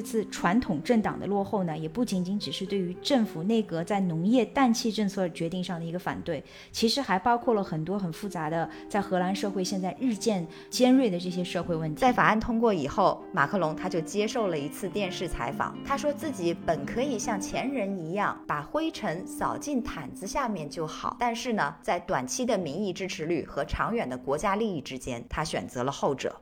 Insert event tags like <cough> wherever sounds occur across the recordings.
这次传统政党的落后呢，也不仅仅只是对于政府内阁在农业氮气政策决定上的一个反对，其实还包括了很多很复杂的在荷兰社会现在日渐尖锐的这些社会问题。在法案通过以后，马克龙他就接受了一次电视采访，他说自己本可以像前人一样把灰尘扫进毯子下面就好，但是呢，在短期的民意支持率和长远的国家利益之间，他选择了后者。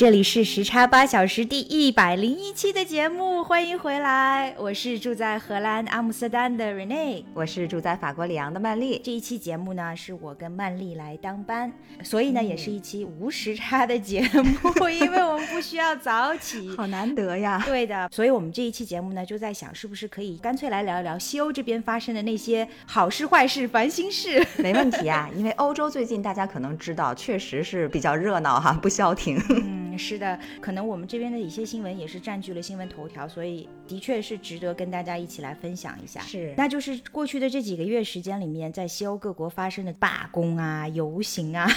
这里是时差八小时第一百零一期的节目，欢迎回来！我是住在荷兰阿姆斯特丹的 Rene，我是住在法国里昂的曼丽。这一期节目呢，是我跟曼丽来当班，所以呢，也是一期无时差的节目，因为我们不需要早起，<laughs> 好难得呀。对的，所以我们这一期节目呢，就在想，是不是可以干脆来聊一聊西欧这边发生的那些好事、坏事、烦心事？<laughs> <laughs> 没问题啊，因为欧洲最近大家可能知道，确实是比较热闹哈，不消停。是的，可能我们这边的一些新闻也是占据了新闻头条，所以的确是值得跟大家一起来分享一下。是，那就是过去的这几个月时间里面，在西欧各国发生的罢工啊、游行啊。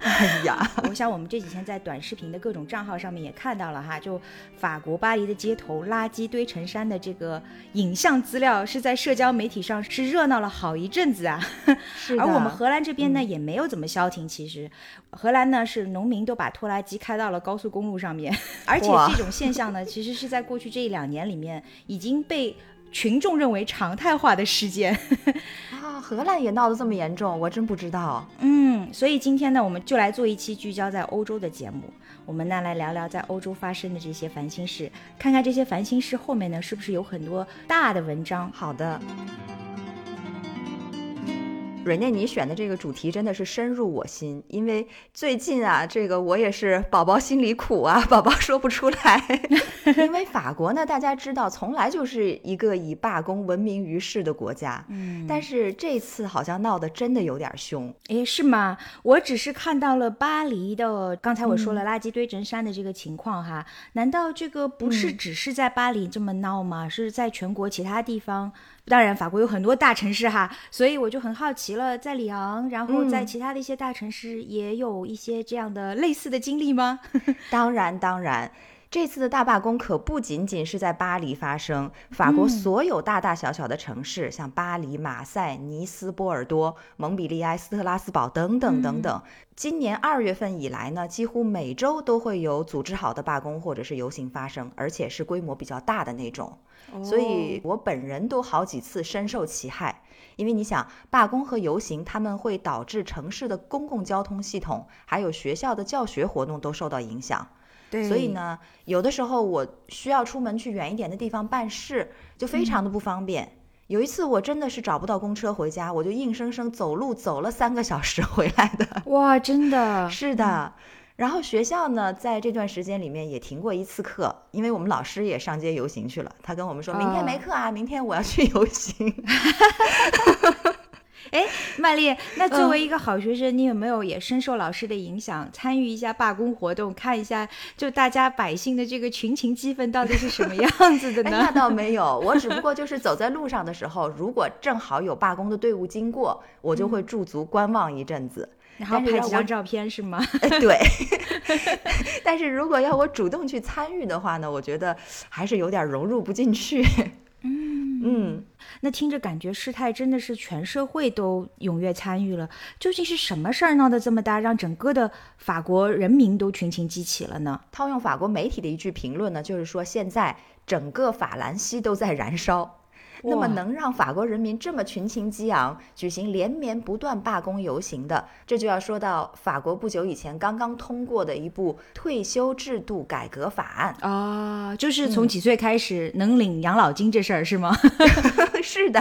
哎呀，<laughs> 我想我们这几天在短视频的各种账号上面也看到了哈，就法国巴黎的街头垃圾堆成山的这个影像资料，是在社交媒体上是热闹了好一阵子啊。是而我们荷兰这边呢，也没有怎么消停。其实，荷兰呢是农民都把拖拉机开到了高速公路上面，<laughs> 而且这种现象呢，其实是在过去这一两年里面已经被群众认为常态化的事件 <laughs> 啊。荷兰也闹得这么严重，我真不知道。嗯，所以今天呢，我们就来做一期聚焦在欧洲的节目，我们呢来聊聊在欧洲发生的这些烦心事，看看这些烦心事后面呢是不是有很多大的文章。好的。瑞内，你选的这个主题真的是深入我心，因为最近啊，这个我也是宝宝心里苦啊，<laughs> 宝宝说不出来。<laughs> 因为法国呢，大家知道，从来就是一个以罢工闻名于世的国家。嗯，但是这次好像闹得真的有点凶。诶，是吗？我只是看到了巴黎的，刚才我说了垃圾堆成山的这个情况哈，难道这个不是只是在巴黎这么闹吗？是在全国其他地方？当然，法国有很多大城市哈，所以我就很好奇了，在里昂，然后在其他的一些大城市，也有一些这样的类似的经历吗？<laughs> 当然，当然。这次的大罢工可不仅仅是在巴黎发生，法国所有大大小小的城市，像巴黎、马赛、尼斯、波尔多、蒙彼利埃、斯特拉斯堡等等等等，今年二月份以来呢，几乎每周都会有组织好的罢工或者是游行发生，而且是规模比较大的那种。所以我本人都好几次深受其害，因为你想，罢工和游行，他们会导致城市的公共交通系统，还有学校的教学活动都受到影响。对所以呢，有的时候我需要出门去远一点的地方办事，就非常的不方便。有一次我真的是找不到公车回家，我就硬生生走路走了三个小时回来的。哇，真的 <laughs> 是的。然后学校呢，在这段时间里面也停过一次课，因为我们老师也上街游行去了。他跟我们说明天没课啊，明天我要去游行。<laughs> 哎，曼丽，那作为一个好学生，你有没有也深受老师的影响，参与一下罢工活动，看一下就大家百姓的这个群情激愤到底是什么样子的呢？<laughs> 那倒没有，我只不过就是走在路上的时候，如果正好有罢工的队伍经过，我就会驻足观望一阵子，然后拍几张照片是吗？对。<laughs> 但是如果要我主动去参与的话呢，我觉得还是有点融入不进去。嗯嗯。那听着感觉事态真的是全社会都踊跃参与了，究竟是什么事儿闹得这么大，让整个的法国人民都群情激起了呢？套用法国媒体的一句评论呢，就是说现在整个法兰西都在燃烧。那么能让法国人民这么群情激昂，举行连绵不断罢工游行的，这就要说到法国不久以前刚刚通过的一部退休制度改革法案啊，就是从几岁开始能领养老金这事儿是吗？<laughs> 是的，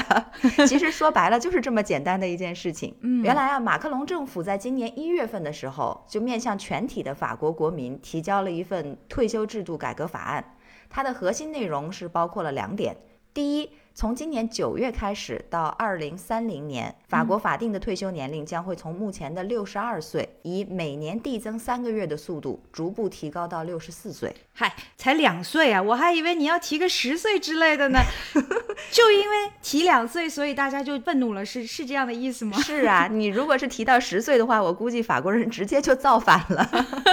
其实说白了就是这么简单的一件事情。嗯，原来啊，马克龙政府在今年一月份的时候就面向全体的法国国民提交了一份退休制度改革法案。它的核心内容是包括了两点：第一，从今年九月开始到二零三零年，法国法定的退休年龄将会从目前的六十二岁，以每年递增三个月的速度，逐步提高到六十四岁。嗨，才两岁啊，我还以为你要提个十岁之类的呢。<laughs> 就因为提两岁，所以大家就愤怒了，是是这样的意思吗？是啊，你如果是提到十岁的话，我估计法国人直接就造反了。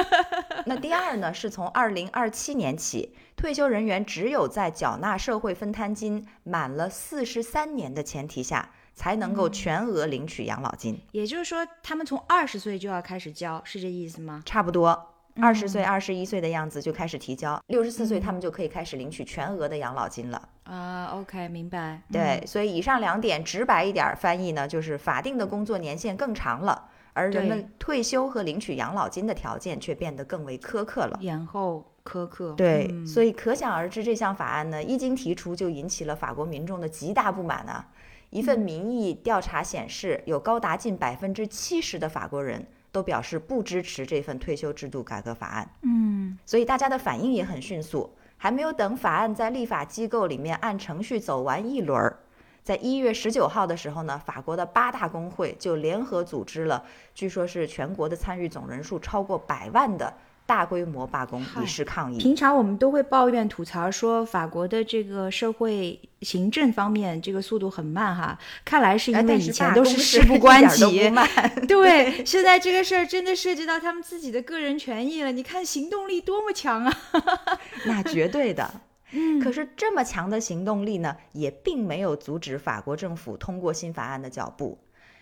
<laughs> 那第二呢，是从二零二七年起，退休人员只有在缴纳社会分摊金满了四十三年的前提下，才能够全额领取养老金。也就是说，他们从二十岁就要开始交，是这意思吗？差不多。二十岁、二十一岁的样子就开始提交，六十四岁他们就可以开始领取全额的养老金了。啊，OK，明白。对，所以以上两点直白一点翻译呢，就是法定的工作年限更长了，而人们退休和领取养老金的条件却变得更为苛刻了，延后苛刻。对，所以可想而知，这项法案呢一经提出，就引起了法国民众的极大不满啊。一份民意调查显示，有高达近百分之七十的法国人。都表示不支持这份退休制度改革法案。嗯，所以大家的反应也很迅速，还没有等法案在立法机构里面按程序走完一轮儿，在一月十九号的时候呢，法国的八大工会就联合组织了，据说是全国的参与总人数超过百万的。大规模罢工以示抗议。平常我们都会抱怨吐槽说法国的这个社会行政方面这个速度很慢哈，看来是因为以前都是事不关己。<laughs> 对，<laughs> 现在这个事儿真的涉及到他们自己的个人权益了。你看行动力多么强啊！<laughs> 那绝对的。嗯，可是这么强的行动力呢，也并没有阻止法国政府通过新法案的脚步。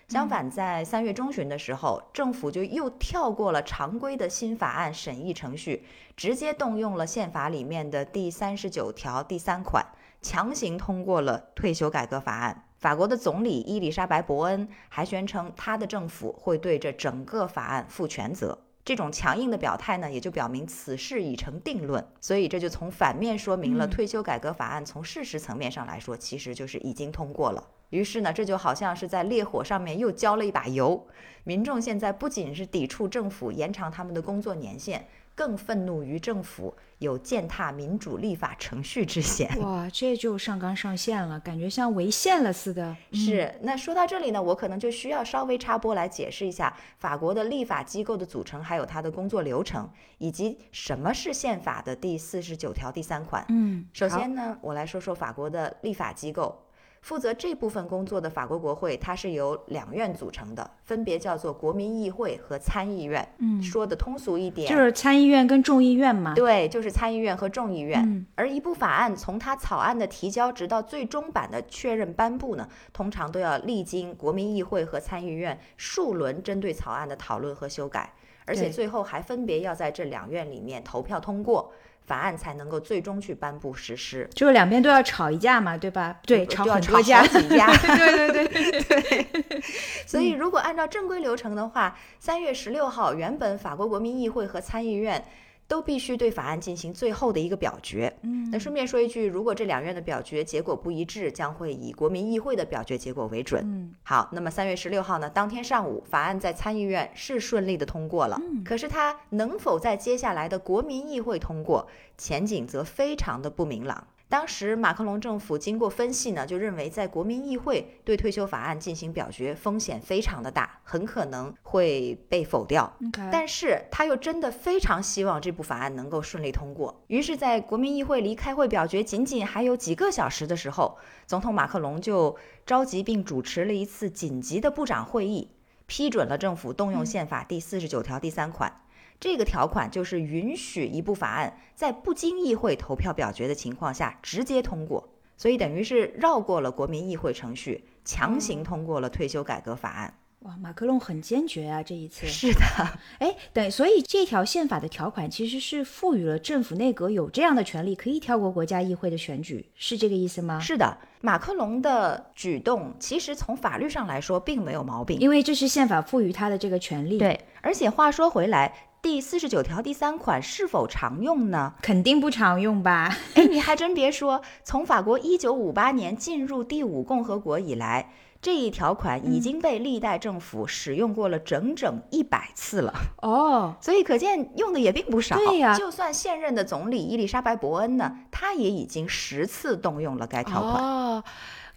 相反，在三月中旬的时候，政府就又跳过了常规的新法案审议程序，直接动用了宪法里面的第三十九条第三款，强行通过了退休改革法案。法国的总理伊丽莎白·伯恩还宣称，他的政府会对这整个法案负全责。这种强硬的表态呢，也就表明此事已成定论。所以这就从反面说明了，退休改革法案从事实层面上来说，其实就是已经通过了。于是呢，这就好像是在烈火上面又浇了一把油。民众现在不仅是抵触政府延长他们的工作年限，更愤怒于政府有践踏民主立法程序之嫌。哇，这就上纲上线了，感觉像违宪了似的。是。那说到这里呢，我可能就需要稍微插播来解释一下法国的立法机构的组成，还有它的工作流程，以及什么是宪法的第四十九条第三款。嗯，首先呢，我来说说法国的立法机构。负责这部分工作的法国国会，它是由两院组成的，分别叫做国民议会和参议院。嗯，说的通俗一点，就是参议院跟众议院嘛。对，就是参议院和众议院。而一部法案从它草案的提交直到最终版的确认颁布呢，通常都要历经国民议会和参议院数轮针对草案的讨论和修改，而且最后还分别要在这两院里面投票通过。法案才能够最终去颁布实施，就是两边都要吵一架嘛，对吧？对，吵很多架，几架。<laughs> 对对对对。<laughs> <laughs> 所以，如果按照正规流程的话，三月十六号，原本法国国民议会和参议院。都必须对法案进行最后的一个表决。嗯，那顺便说一句，如果这两院的表决结果不一致，将会以国民议会的表决结果为准。嗯，好，那么三月十六号呢？当天上午，法案在参议院是顺利的通过了。嗯，可是它能否在接下来的国民议会通过，前景则非常的不明朗。当时马克龙政府经过分析呢，就认为在国民议会对退休法案进行表决风险非常的大，很可能会被否掉。但是他又真的非常希望这部法案能够顺利通过。于是，在国民议会离开会表决仅仅还有几个小时的时候，总统马克龙就召集并主持了一次紧急的部长会议，批准了政府动用宪法第四十九条第三款。这个条款就是允许一部法案在不经议会投票表决的情况下直接通过，所以等于是绕过了国民议会程序，强行通过了退休改革法案。哇，马克龙很坚决啊，这一次。是的，<laughs> 哎，等，所以这条宪法的条款其实是赋予了政府内阁有这样的权利，可以跳过国家议会的选举，是这个意思吗？是的，马克龙的举动其实从法律上来说并没有毛病，因为这是宪法赋予他的这个权利。对，而且话说回来。第四十九条第三款是否常用呢？肯定不常用吧？哎，你还真别说，从法国一九五八年进入第五共和国以来，这一条款已经被历代政府使用过了整整一百次了，哦，<laughs> 所以可见用的也并不少。对呀就算现任的总理伊丽莎白·伯恩呢，他也已经十次动用了该条款。哦。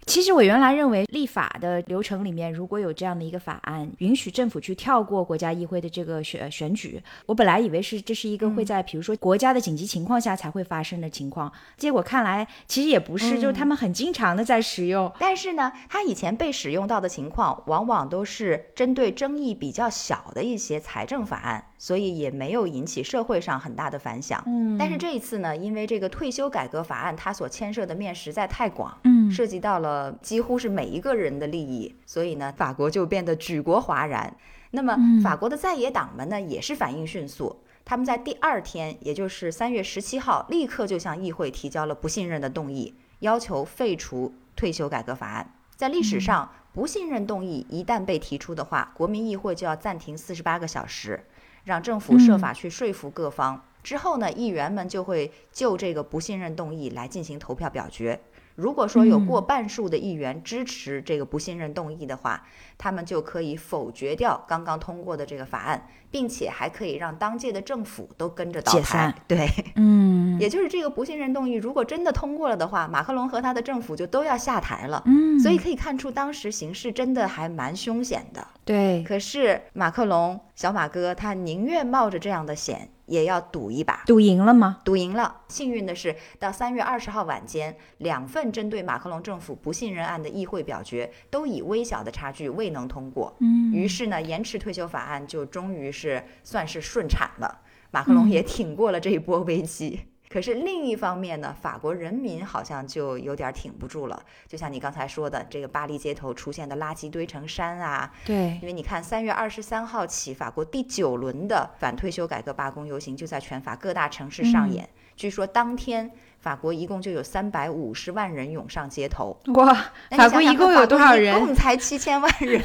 其实我原来认为立法的流程里面，如果有这样的一个法案，允许政府去跳过国家议会的这个选选举，我本来以为是这是一个会在比如说国家的紧急情况下才会发生的情况，结果看来其实也不是，就是他们很经常的在使用。但是呢，它以前被使用到的情况，往往都是针对争议比较小的一些财政法案，所以也没有引起社会上很大的反响。嗯但是这一次呢，因为这个退休改革法案，它所牵涉的面实在太广，嗯涉及到了几乎是每一个人的利益，所以呢，法国就变得举国哗然。那么，嗯法国的在野党们呢，也是反应迅速。他们在第二天，也就是三月十七号，立刻就向议会提交了不信任的动议，要求废除退休改革法案。在历史上，不信任动议一旦被提出的话，国民议会就要暂停四十八个小时，让政府设法去说服各方。之后呢，议员们就会就这个不信任动议来进行投票表决。如果说有过半数的议员支持这个不信任动议的话，他们就可以否决掉刚刚通过的这个法案，并且还可以让当届的政府都跟着倒台。对，嗯 <laughs> 也就是这个不信任动议，如果真的通过了的话，马克龙和他的政府就都要下台了。嗯，所以可以看出，当时形势真的还蛮凶险的。对，可是马克龙小马哥他宁愿冒着这样的险，也要赌一把。赌赢了吗？赌赢了。幸运的是，到三月二十号晚间，两份针对马克龙政府不信任案的议会表决都以微小的差距未能通过。嗯于是呢，延迟退休法案就终于是算是顺产了，马克龙也挺过了这一波危机。可是另一方面呢，法国人民好像就有点挺不住了。就像你刚才说的，这个巴黎街头出现的垃圾堆成山啊，对因，为你看，三月二十三号起，法国第九轮的反退休改革罢工游行就在全法各大城市上演。据说当天，法国一共就有三百五十万人涌上街头。哇，法国一共有多少人？共才七千万人，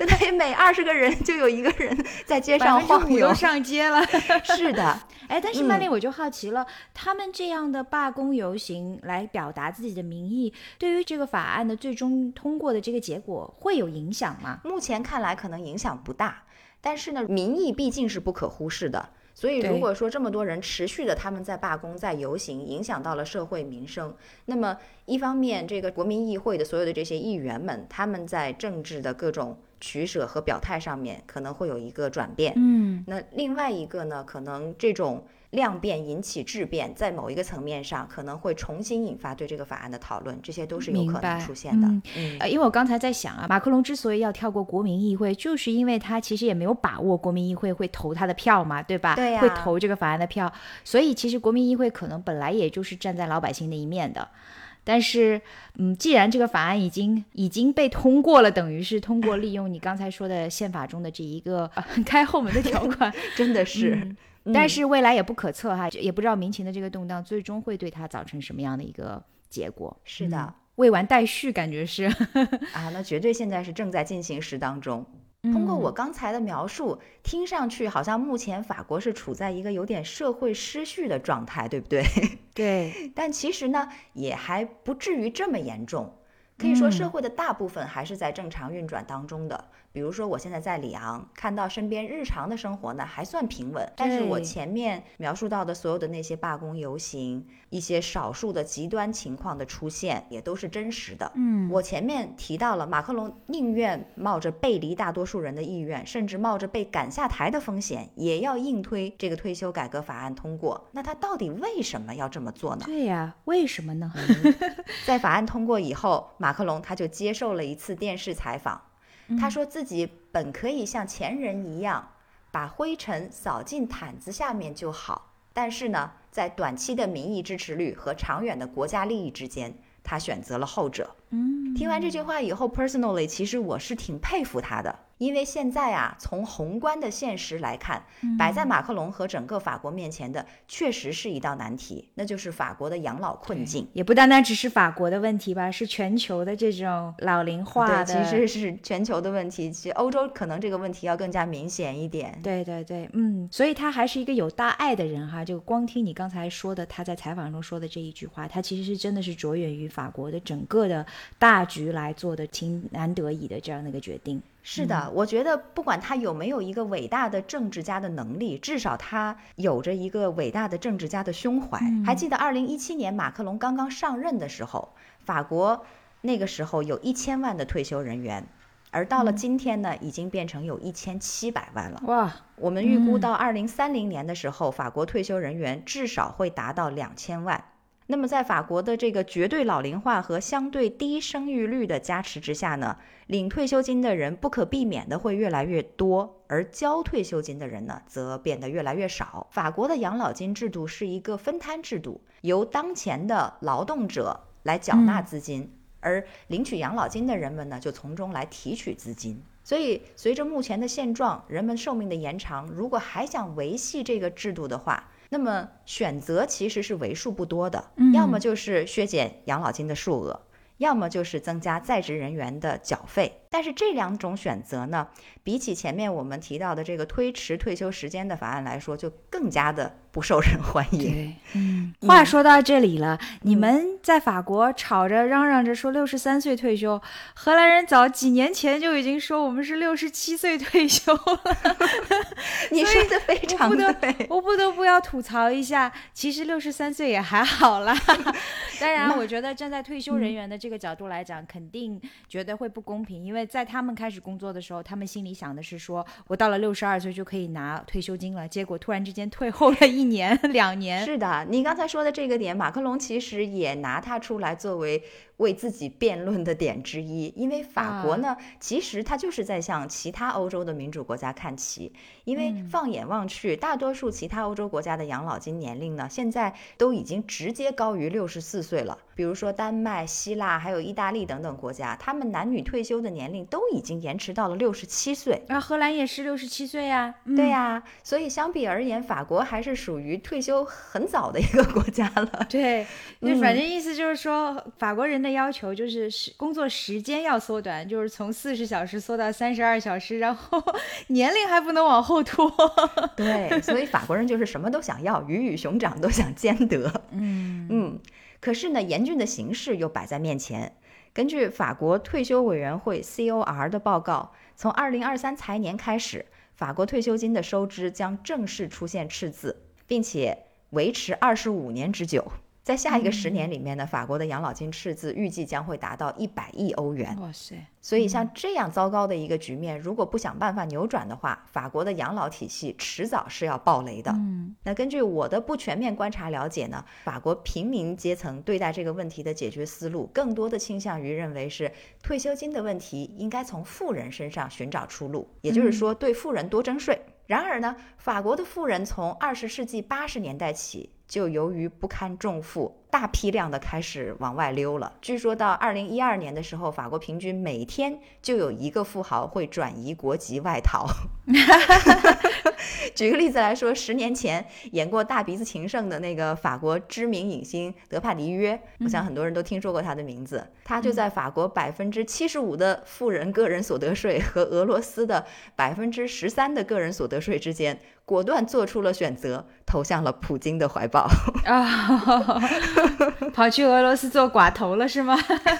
就等于每二十个人就有一个人在街上晃悠都。上街了。<laughs> 是的，哎，但是曼嗯丽，我就好奇了，他们这样的罢工游行来表达自己的民意，对于这个法案的最终通过的这个结果会有影响吗？目前看来可能影响不大，但是呢，民意毕竟是不可忽视的。所以，如果说这么多人持续的他们在罢工、在游行，影响到了社会民生，那么一方面，这个国民议会的所有的这些议员们，他们在政治的各种取舍和表态上面可能会有一个转变。嗯，那另外一个呢，可能这种量变引起质变，在某一个层面上可能会重新引发对这个法案的讨论，这些都是有可能出现的。嗯嗯呃，因为我刚才在想啊，马克龙之所以要跳过国民议会，就是因为他其实也没有把握国民议会会投他的票嘛，对吧？对呀会投这个法案的票，所以其实国民议会可能本来也就是站在老百姓那一面的。但是，嗯，既然这个法案已经已经被通过了，等于是通过利用你刚才说的宪法中的这一个、呃、<laughs> 开后门的条款，<laughs> 真的是。但是未来也不可测哈，也不知道民情的这个动荡最终会对它造成什么样的一个结果。是的嗯未完待续，感觉是。<laughs> 啊，那绝对现在是正在进行时当中。通过我嗯刚才的描述，听上去好像目前法国是处在一个有点社会失序的状态，对不对？<laughs> 对，但其实呢，也还不至于这么严重。可以说，社嗯会的大部分还是在正常运转当中的。比如说，我现在在里昂，看到身边日常的生活呢还算平稳，但是我前面描述到的所有的那些罢工游行，一些少数的极端情况的出现，也都是真实的。嗯，我前面提到了，马克龙宁愿冒着背离大多数人的意愿，甚至冒着被赶下台的风险，也要硬推这个退休改革法案通过。那他到底为什么要这么做呢？对呀、为什么呢？在法案通过以后，马克龙他就接受了一次电视采访，他说自己本可以像前人一样，把灰尘扫进毯子下面就好，但是呢，在短期的民意支持率和长远的国家利益之间，他选择了后者。嗯，听完这句话以后，personally，其实我是挺佩服他的，因为现在啊，从宏观的现实来看，摆在马克龙和整个法国面前的，确实是一道难题，那就是法国的养老困境。也不单单只是法国的问题吧，是全球的这种老龄化的，对，其实是全球的问题。其实欧洲可能这个问题要更加明显一点。对对对，嗯，所以他还是一个有大爱的人哈。就光听你刚才说的，他在采访中说的这一句话，他其实是真的是着眼于法国的整个的大局来做的，挺难得已的这样的一个决定。是的，我觉得不管他有没有一个伟大的政治家的能力，至少他有着一个伟大的政治家的胸怀。还记得二零一七年马克龙刚刚上任的时候，法国那个时候有一千万的退休人员，而到了今天呢，已经变成有一千七百万了。哇！我们预估到二零三零年的时候，法国退休人员至少会达到两千万。那么，在法国的这个绝对老龄化和相对低生育率的加持之下呢，领退休金的人不可避免的会越来越多，而交退休金的人呢，则变得越来越少。法国的养老金制度是一个分摊制度，由当前的劳动者来缴纳资金，而领取养老金的人们呢，就从中来提取资金。所以，随着目前的现状，人们寿命的延长，如果还想维系这个制度的话，那么选择其实是为数不多的，要么就是削减养老金的数额，要么就是增加在职人员的缴费。但是这两种选择呢，比起前面我们提到的这个推迟退休时间的法案来说，就更加的。不受人欢迎。嗯，话说到这里了，你们在法国吵着嚷嚷着说六十三岁退休，荷兰人早几年前就已经说我们是六十七岁退休了。<laughs> 你说的非常对，我不得不要吐槽一下，其实六十三岁也还好啦。<laughs> 当然，我觉得站在退休人员的这个角度来讲，肯定觉得会不公平，因为在他们开始工作的时候，他们心里想的是说我到了六十二岁就可以拿退休金了，结果突然之间退后了一。年 <laughs> 两年是的，你刚才说的这个点，马克龙其实也拿它出来作为为自己辩论的点之一。因为法国呢，其实它就是在向其他欧洲的民主国家看齐。因为放眼望去，大多数其他欧洲国家的养老金年龄呢，现在都已经直接高于六十四岁了。比如说丹麦、希腊还有意大利等等国家，他们男女退休的年龄都已经延迟到了六十七岁。啊，荷兰也是六十七岁呀。对呀，所以相比而言，法国还是属于退休很早的一个国家了。对，就反正意思就是说，法国人的要求就是时工作时间要缩短，就是从四十小时缩到三十二小时，然后 <laughs> 年龄还不能往后拖。对，所以法国人就是什么都想要，鱼与熊掌都想兼得。嗯嗯。可是呢，严峻的形势又摆在面前。根据法国退休委员会 COR 的报告，从二零二三财年开始，法国退休金的收支将正式出现赤字，并且维持二十五年之久。在下一个十年里面呢，法国的养老金赤字预计将会达到一百亿欧元。哇塞！所以像这样糟糕的一个局面，如果不想办法扭转的话，法国的养老体系迟早是要爆雷的。嗯，那根据我的不全面观察了解呢，法国平民阶层对待这个问题的解决思路，更多的倾向于认为是退休金的问题应该从富人身上寻找出路，也就是说对富人多征税。然而呢，法国的富人从二十世纪八十年代起。就由于不堪重负，大批量的开始往外溜了。据说到二零一二年的时候，法国平均每天就有一个富豪会转移国籍外逃。<laughs> 举个例子来说，十年前演过《大鼻子情圣》的那个法国知名影星德帕迪约，我想很多人都听说过他的名字。他就在法国百分之七十五的富人个人所得税和俄罗斯的百分之十三的个人所得税之间。果断做出了选择，投向了普京的怀抱啊！<laughs> <laughs> 跑去俄罗斯做寡头了是吗？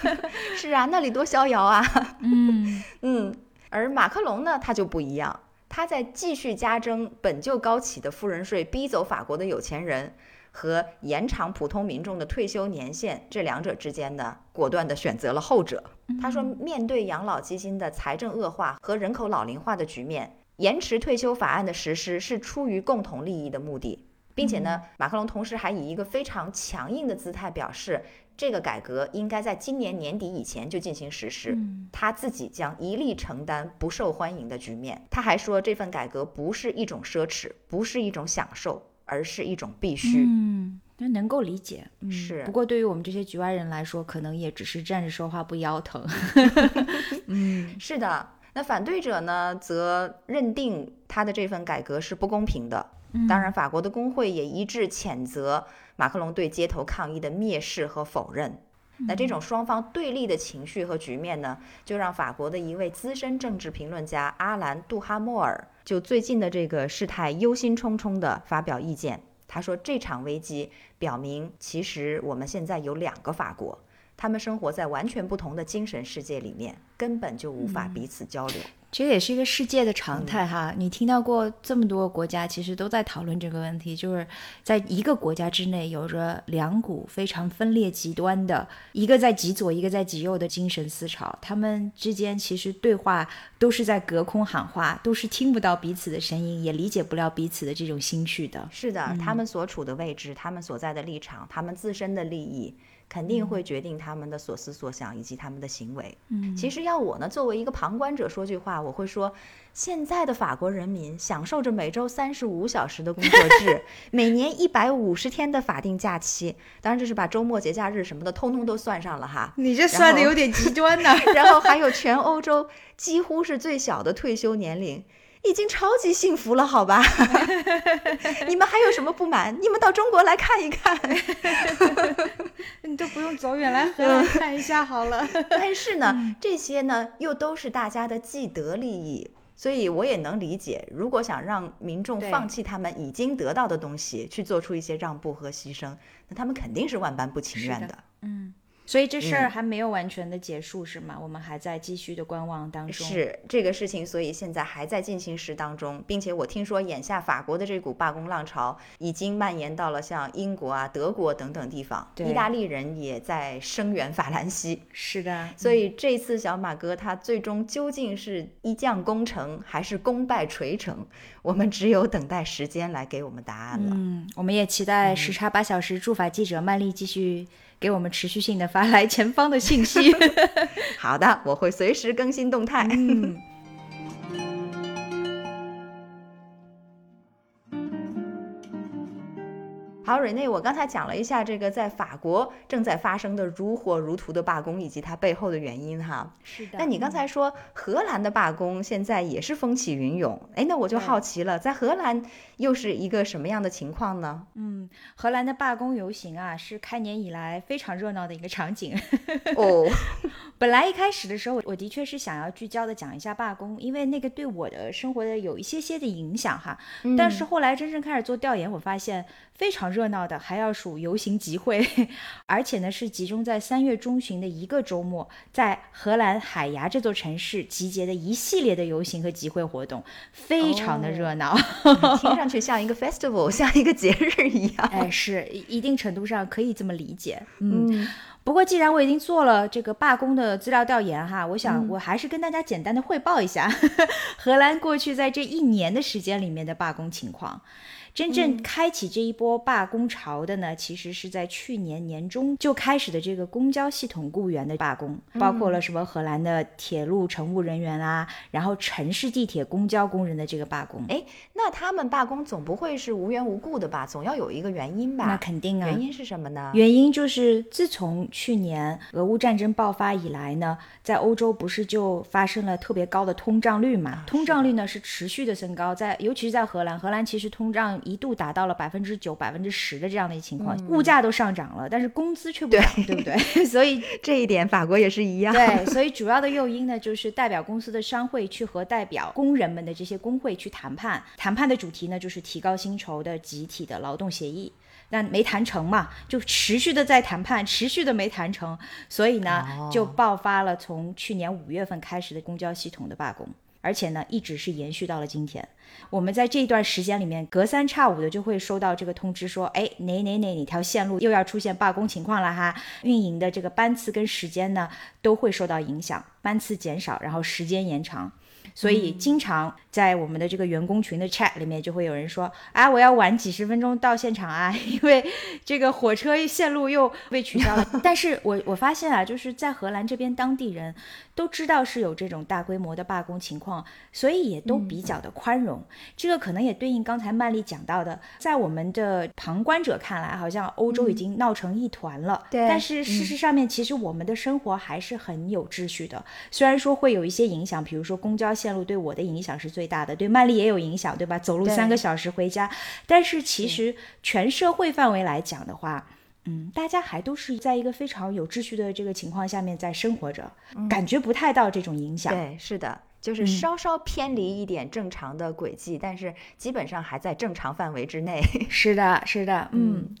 <laughs> 是啊，那里多逍遥啊！嗯 <laughs> 嗯，而马克龙呢，他就不一样，他在继续加征本就高企的富人税，逼走法国的有钱人，和延长普通民众的退休年限这两者之间呢，果断地选择了后者。他说，面对养老基金的财政恶化和人口老龄化的局面。延迟退休法案的实施是出于共同利益的目的，并且呢，马克龙同时还以一个非常强硬的姿态表示，这个改革应该在今年年底以前就进行实施。他自己将一力承担不受欢迎的局面。他还说，这份改革不是一种奢侈，不是一种享受，而是一种必须。嗯，那能够理解。是。不过对于我们这些局外人来说，可能也只是站着说话不腰疼。<laughs> 嗯，<laughs> 是的。那反对者呢，则认定他的这份改革是不公平的。当然，法国的工会也一致谴责马克龙对街头抗议的蔑视和否认。那这种双方对立的情绪和局面呢，就让法国的一位资深政治评论家阿兰·杜哈莫尔就最近的这个事态忧心忡忡地发表意见。他说，这场危机表明，其实我们现在有两个法国。他们生活在完全不同的精神世界里面，根本就无法彼此交流。这也是一个世界的常态哈。你听到过这么多国家其实都在讨论这个问题，就是在一个国家之内有着两股非常分裂极端的，一个在极左，一个在极右的精神思潮。他们之间其实对话都是在隔空喊话，都是听不到彼此的声音，也理解不了彼此的这种心绪的。是的，他们所处的位置，他们所在的立场，他们自身的利益。肯定会决定他们的所思所想以及他们的行为。嗯，其实要我呢，作为一个旁观者说句话，我会说，现在的法国人民享受着每周三十五小时的工作制，每年一百五十天的法定假期，当然这是把周末节假日什么的通通都算上了哈。你这算的有点极端呢。<laughs> 然后还有全欧洲几乎是最小的退休年龄。已经超级幸福了，好吧？<laughs> 你们还有什么不满？你们到中国来看一看。<laughs> 你都不用走远来荷兰看一下好了。但是呢，这些呢又都是大家的既得利益，所以我也能理解，如果想让民众放弃他们已经得到的东西，去做出一些让步和牺牲，那他们肯定是万般不情愿的。嗯。所以这事儿还没有完全的结束，是吗？我们还在继续的观望当中。是这个事情，所以现在还在进行时当中，并且我听说眼下法国的这股罢工浪潮已经蔓延到了像英国啊、德国等等地方，意大利人也在声援法兰西。<laughs> 是的，所以这次小马哥他最终究竟是一将功成还是功败垂成，我们只有等待时间来给我们答案了。嗯，我们也期待时差八小时驻法记者曼丽继续。给我们持续性的发来前方的信息。<laughs> <laughs> 好的，我会随时更新动态。嗯。好，瑞内，我刚才讲了一下这个在法国正在发生的如火如荼的罢工以及它背后的原因哈。是的。那你刚才说荷兰的罢工现在也是风起云涌，哎，那我就好奇了，在荷兰又是一个什么样的情况呢？嗯，荷兰的罢工游行啊，是开年以来非常热闹的一个场景。哦，<laughs> 本来一开始的时候，我的确是想要聚焦的讲一下罢工，因为那个对我的生活的有一些些的影响哈。但是后来真正开始做调研，我发现非常。热闹的还要数游行集会，<laughs> 而且呢是集中在三月中旬的一个周末，在荷兰海牙这座城市集结的一系列的游行和集会活动，非常的热闹，<laughs> 听上去像一个 festival，像一个节日一样。哎，是一定程度上可以这么理解。嗯，不过既然我已经做了这个罢工的资料调研哈，我想我还是跟大家简单的汇报一下 <laughs> 荷兰过去在这一年的时间里面的罢工情况。真正开启这一波罢工潮的呢，其实是在去年年中就开始的这个公交系统雇员的罢工，包括了什么荷兰的铁路乘务人员啊，然后城市地铁公交工人的这个罢工。哎，那他们罢工总不会是无缘无故的吧？总要有一个原因吧？那肯定啊。原因是什么呢？原因就是自从去年俄乌战争爆发以来呢，在欧洲不是就发生了特别高的通胀率嘛？通胀率呢是持续的升高，在尤其是在荷兰，荷兰其实通胀。一度达到了百分之九、百分之十的这样的一情况，物价都上涨了，但是工资却不涨，对不对？<laughs> 所以 <laughs> 这一点法国也是一样。对，所以主要的诱因呢，就是代表公司的商会去和代表工人们的这些工会去谈判，谈判的主题呢就是提高薪酬的集体的劳动协议，但没谈成嘛，就持续的在谈判，持续的没谈成，所以呢就爆发了从去年五月份开始的公交系统的罢工。而且呢，一直是延续到了今天。我们在这段时间里面，隔三差五的就会收到这个通知，说，哎，哪哪哪哪条线路又要出现罢工情况了哈，运营的这个班次跟时间呢都会受到影响，班次减少，然后时间延长。所以经常在我们的这个员工群的 chat 里面，就会有人说啊，我要晚几十分钟到现场啊，因为这个火车线路又被取消了。<laughs> 但是我我发现啊，就是在荷兰这边，当地人都知道是有这种大规模的罢工情况，所以也都比较的宽容。这个可能也对应刚才曼丽讲到的，在我们的旁观者看来，好像欧洲已经闹成一团了。对但是事实上面，其实我们的生活还是很有秩序的。虽然说会有一些影响，比如说公交线路对我的影响是最大的，对曼丽也有影响，对吧？走路三个小时回家，但是其实全社会范围来讲的话。嗯，大家还都是在一个非常有秩序的这个情况下面在生活着，感觉不太到这种影响。对，是的，就是稍稍偏离一点正常的轨迹，但是基本上还在正常范围之内。<laughs> 是的，是的，嗯。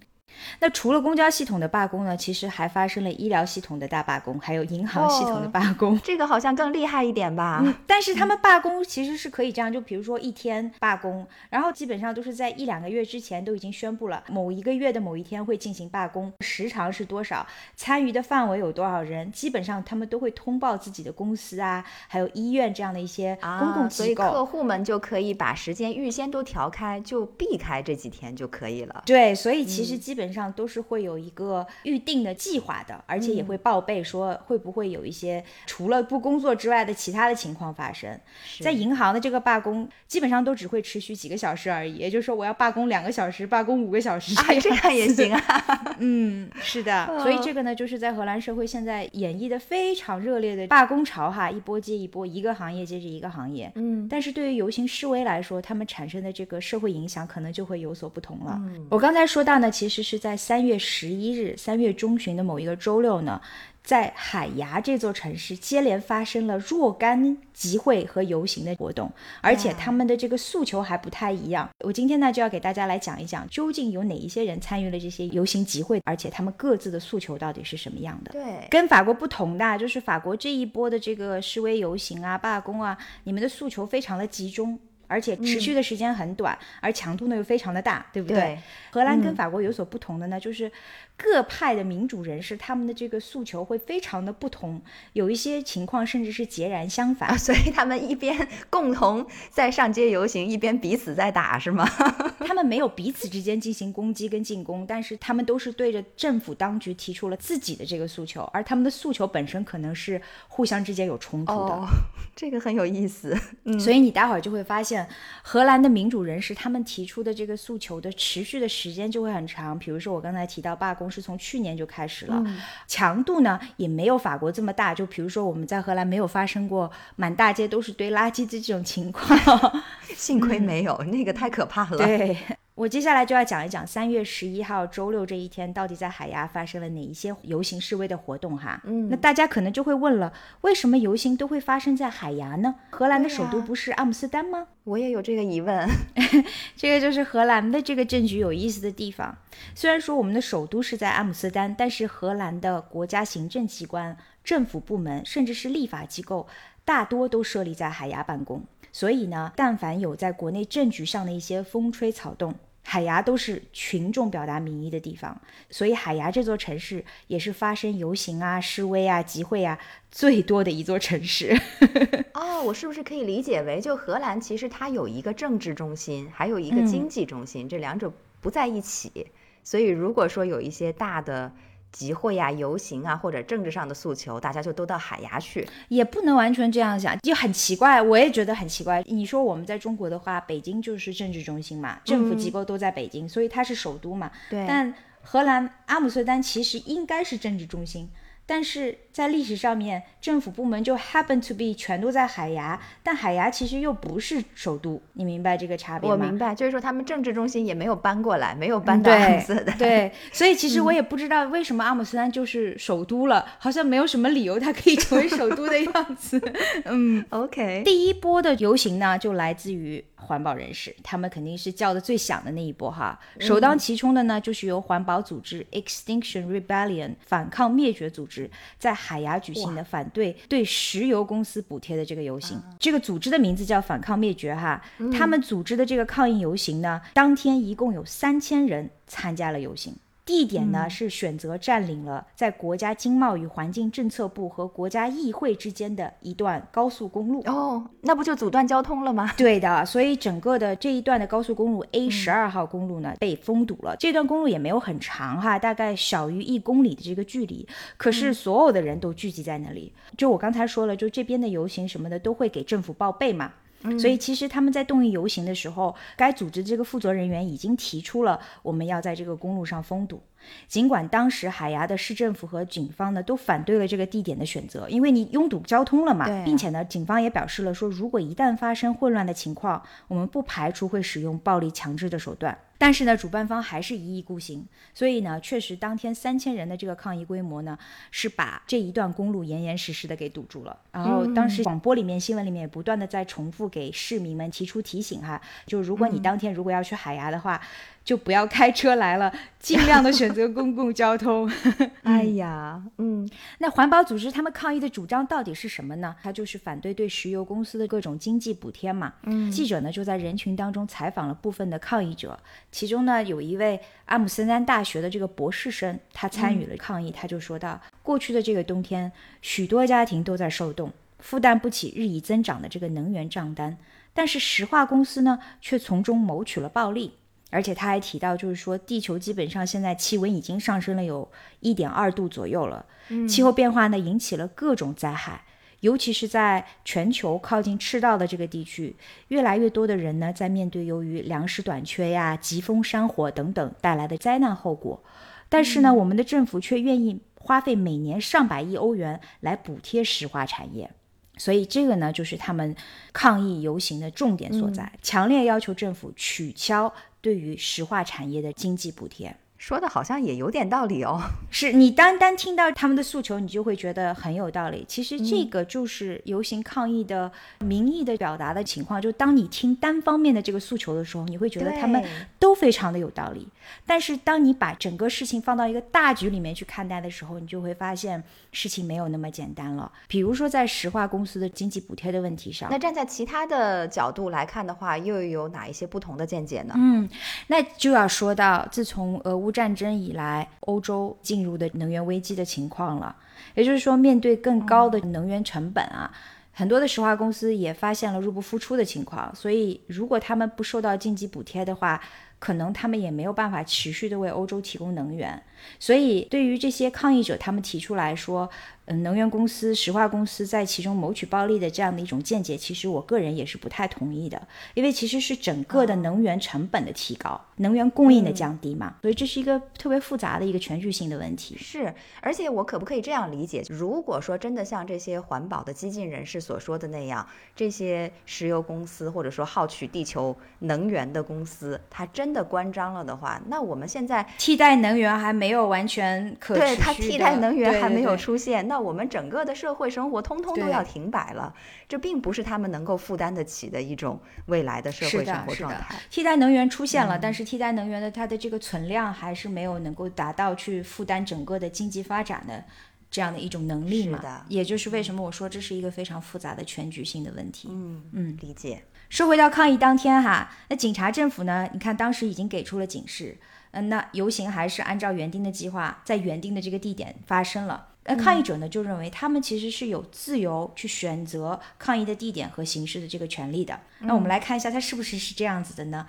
那除了公交系统的罢工呢，其实还发生了医疗系统的大罢工，还有银行系统的罢工。这个好像更厉害一点吧？嗯，但是他们罢工其实是可以这样，就比如说一天罢工，然后基本上都是在一两个月之前都已经宣布了，某一个月的某一天会进行罢工，时长是多少，参与的范围有多少人，基本上他们都会通报自己的公司啊，还有医院这样的一些公共啊，所以机构。客户们就可以把时间预先都调开，就避开这几天就可以了。对，所以其实基本上都是会有一个预定的计划的，而且也会报备说会不会有一些除了不工作之外的其他的情况发生。在银行的这个罢工，基本上都只会持续几个小时而已，也就是说我要罢工两个小时，罢工五个小时，啊，这样也行啊！<laughs> 嗯，是的，所以这个呢，就是在荷兰社会现在演绎的非常热烈的罢工潮哈，一波接一波，一个行业接着一个行业。嗯，但是对于游行示威来说，他们产生的这个社会影响可能就会有所不同了。我刚才说到呢，其实是在三月十一日，三月中旬的某一个周六呢。在海牙这座城市，接连发生了若干集会和游行的活动，而且他们的这个诉求还不太一样。我今天呢就要给大家来讲一讲，究竟有哪一些人参与了这些游行集会，而且他们各自的诉求到底是什么样的。对，跟法国不同的啊，就是法国这一波的这个示威游行啊、罢工啊，你们的诉求非常的集中。而且持续的时间很短，而强度呢又非常的大，对不对？对荷兰跟法国有所不同的呢，就是各派的民主人士他们的这个诉求会非常的不同，有一些情况甚至是截然相反。啊，所以他们一边 <laughs> 共同在上街游行，一边彼此在打，是吗？<laughs> 他们没有彼此之间进行攻击跟进攻，但是他们都是对着政府当局提出了自己的这个诉求，而他们的诉求本身可能是互相之间有冲突的。哦，<laughs> 这个很有意思。嗯，所以你待会儿就会发现，荷兰的民主人士他们提出的这个诉求的持续的时间就会很长。比如说我刚才提到罢工是从去年就开始了，强度呢也没有法国这么大。就比如说我们在荷兰没有发生过满大街都是堆垃圾的这种情况。<laughs> 幸亏没有，那个太可怕了。对。我接下来就要讲一讲三月十一号周六这一天到底在海牙发生了哪一些游行示威的活动哈。嗯那大家可能就会问了，为什么游行都会发生在海牙呢？荷兰的首都不是阿姆斯丹吗？我也有这个疑问。<laughs> 这个就是荷兰的这个政局有意思的地方。虽然说我们的首都是在阿姆斯丹，但是荷兰的国家行政机关、政府部门，甚至是立法机构，大多都设立在海牙办公。所以呢，但凡有在国内政局上的一些风吹草动，海牙都是群众表达民意的地方。所以海牙这座城市也是发生游行啊、示威啊、集会啊最多的一座城市。<laughs> 哦，我是不是可以理解为，就荷兰其实它有一个政治中心，还有一个经济中心，这两者不在一起。所以如果说有一些大的集会啊、游行啊，或者政治上的诉求，大家就都到海牙去。也不能完全这样想，就很奇怪，我也觉得很奇怪。你说我们在中国的话，北京就是政治中心嘛，政府机构都在北京，所以它是首都嘛。对但荷兰阿姆斯特丹其实应该是政治中心，但是在历史上面，政府部门就 happen to be 全都在海牙，但海牙其实又不是首都，你明白这个差别吗？我明白，就是说他们政治中心也没有搬过来，没有搬到对阿姆斯特丹。对，<laughs> 所以其实我也不知道为什么阿姆斯特丹就是首都了，好像没有什么理由它可以成为首都的样子。嗯，<laughs> OK，第一波的游行呢，就来自于环保人士，他们肯定是叫的最响的那一波哈。首当其冲的呢，就是由环保组织 Extinction Rebellion 反抗灭绝组织在海牙举行的反对对石油公司补贴的这个游行。这个组织的名字叫反抗灭绝哈。他们组织的这个抗议游行呢，当天一共有三千人参加了游行。地点呢是选择占领了在国家经贸与环境政策部和国家议会之间的一段高速公路。哦，那不就阻断交通了吗？对的，所以整个的这一段的高速公路 A 十二号公路呢被封堵了。这段公路也没有很长哈，大概小于一公里的这个距离，可是所有的人都聚集在那里。就我刚才说了，就这边的游行什么的都会给政府报备嘛。所以其实他们在动议游行的时候，该组织这个负责人员已经提出了我们要在这个公路上封堵。尽管当时海牙的市政府和警方呢都反对了这个地点的选择，因为你拥堵交通了嘛，啊并且呢，警方也表示了说，如果一旦发生混乱的情况，我们不排除会使用暴力强制的手段。但是呢，主办方还是一意孤行，所以呢，确实当天三千人的这个抗议规模呢，是把这一段公路严严实实的给堵住了。然后当时广播里面、新闻里面也不断的在重复给市民们提出提醒哈，就如果你当天如果要去海牙的话，就不要开车来了，尽量的选择公共交通。<laughs> 哎呀，嗯，那环保组织他们抗议的主张到底是什么呢？他就是反对对石油公司的各种经济补贴嘛。嗯，记者呢就在人群当中采访了部分的抗议者，其中呢有一位阿姆斯特丹大学的这个博士生，他参与了抗议，他就说到，过去的这个冬天，许多家庭都在受冻，负担不起日益增长的这个能源账单，但是石化公司呢却从中谋取了暴利。而且他还提到，就是说，地球基本上现在气温已经上升了有一点二度左右了。气候变化呢，引起了各种灾害，尤其是在全球靠近赤道的这个地区，越来越多的人呢，在面对由于粮食短缺呀、疾风山火等等带来的灾难后果。但是呢，我们的政府却愿意花费每年上百亿欧元来补贴石化产业。所以这个呢，就是他们抗议游行的重点所在，强烈要求政府取消对于石化产业的经济补贴。说的好像也有点道理哦。<laughs> 是你单单听到他们的诉求，你就会觉得很有道理。其实这个就是游行抗议的民意的表达的情况。就当你听单方面的这个诉求的时候，你会觉得他们都非常的有道理。但是当你把整个事情放到一个大局里面去看待的时候，你就会发现事情没有那么简单了。比如说在石化公司的经济补贴的问题上那，站在其他的角度来看的话，又有哪一些不同的见解呢？嗯，那就要说到自从俄乌战争以来，欧洲进入的能源危机的情况了。也就是说，面对更高的能源成本啊，很多的石化公司也发现了入不敷出的情况。所以，如果他们不受到经济补贴的话，可能他们也没有办法持续的为欧洲提供能源。所以，对于这些抗议者，他们提出来说，嗯，能源公司、石化公司在其中谋取暴利的这样的一种见解，其实我个人也是不太同意的，因为其实是整个的能源成本的提高，能源供应的降低嘛，所以这是一个特别复杂的一个全局性的问题。是，而且我可不可以这样理解？如果说真的像这些环保的激进人士所说的那样，这些石油公司或者说耗取地球能源的公司，它真的关张了的话，那我们现在替代能源还没有完全可对它替代能源还没有出现，那我们整个的社会生活通通都对要停摆了，这并不是他们能够负担得起的一种未来的社是会生活状态。替代能源出现嗯了，但是替代能源的它的这个存量还是没有能够达到去负担整个的经济发展的这样的一种能力嘛。是的也就是为什么我说这是一个非常复杂的全局性的问题。嗯嗯，理解。说回到抗议当天哈，那警察政府呢？你看当时已经给出了警示，嗯，那游行还是按照原定的计划，在原定的这个地点发生了。那抗议者呢，就认为他们其实是有自由去选择抗议的地点和形式的这个权利的。那我们来看一下，它是不是是这样子的呢？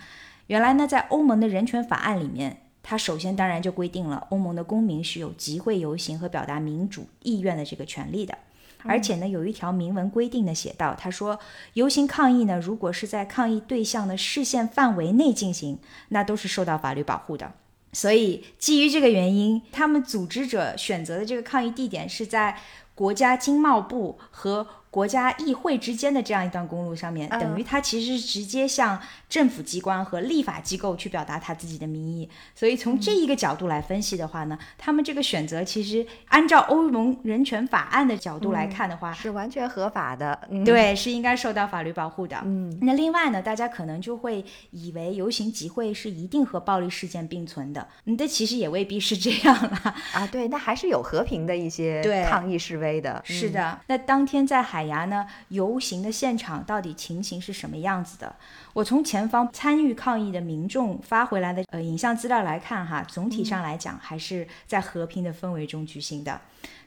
原来呢，在欧盟的人权法案里面，它首先当然就规定了欧盟的公民是有集会、游行和表达民主意愿的这个权利的。而且呢，有一条明文规定的写道，他说，游行抗议呢，如果是在抗议对象的视线范围内进行，那都是受到法律保护的。所以，基于这个原因，他们组织者选择的这个抗议地点是在国家经贸部和国家议会之间的这样一段公路上面，嗯等于他其实是直接向政府机关和立法机构去表达他自己的民意。所以从这一个角度来分析的话呢，他们这个选择其实按照欧盟人权法案的角度来看的话，是完全合法的。嗯，对，是应该受到法律保护的。嗯，那另外呢，大家可能就会以为游行集会是一定和暴力事件并存的，嗯，但其实也未必是这样啦。啊，对，那还是有和平的一些对抗议示威的。嗯，是的，那当天在海海牙呢游行的现场到底情形是什么样子的。我从前方参与抗议的民众发回来的呃影像资料来看哈，总体上来讲还是在和平的氛围中举行的。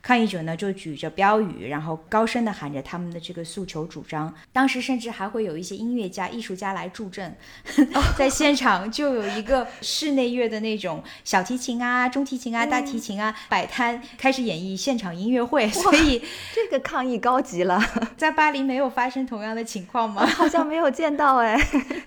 抗议者呢就举着标语，然后高声的喊着他们的这个诉求主张。当时甚至还会有一些音乐家、艺术家来助阵，<laughs> 在现场就有一个室内乐的那种小提琴啊、中提琴啊、大提琴啊摆摊，开始演绎现场音乐会。所以这个抗议高级了，<laughs> 在巴黎没有发生同样的情况吗？<laughs> 好像没有见到哎。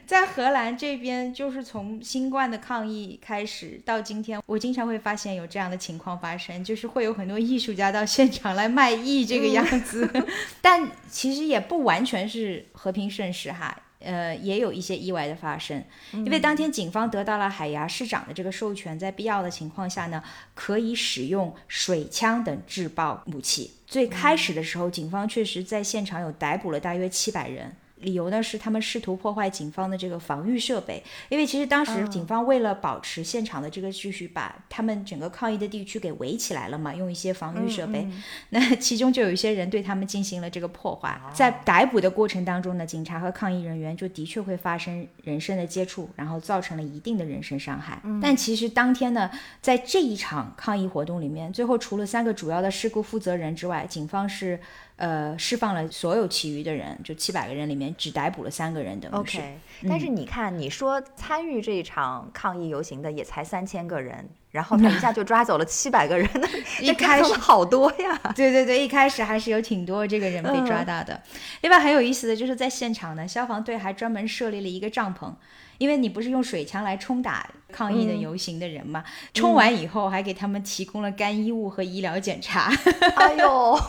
在荷兰这边，就是从新冠的抗议开始到今天，我经常会发现有这样的情况发生，就是会有很多艺术家到现场来卖艺这个样子。<laughs> 但其实也不完全是和平盛世哈，呃，也有一些意外的发生。因为当天警方得到了海牙市长的这个授权，在必要的情况下呢，可以使用水枪等制爆武器。最开始的时候，警方确实在现场有逮捕了大约七百人。理由呢是他们试图破坏警方的这个防御设备，因为其实当时警方为了保持现场的这个秩序，把他们整个抗议的地区给围起来了嘛，用一些防御设备。那其中就有一些人对他们进行了这个破坏。在逮捕的过程当中呢，警察和抗议人员就的确会发生人身的接触，然后造成了一定的人身伤害。但其实当天呢，在这一场抗议活动里面，最后除了三个主要的事故负责人之外，警方是。呃，释放了所有其余的人，就七百个人里面只逮捕了三个人的。OK，但是你看，你说参与这一场抗议游行的也才三千个人，然后 <laughs> 他一下就抓走了七百个人，<laughs> 一开始好多呀。<laughs> 对对对，一开始还是有挺多这个人被抓到的。另外很有意思的就是在现场呢，消防队还专门设立了一个帐篷。因为你不是用水枪来冲打抗议的游行的人吗？冲完以后还给他们提供了干衣物和医疗检查。<laughs> 哎呦，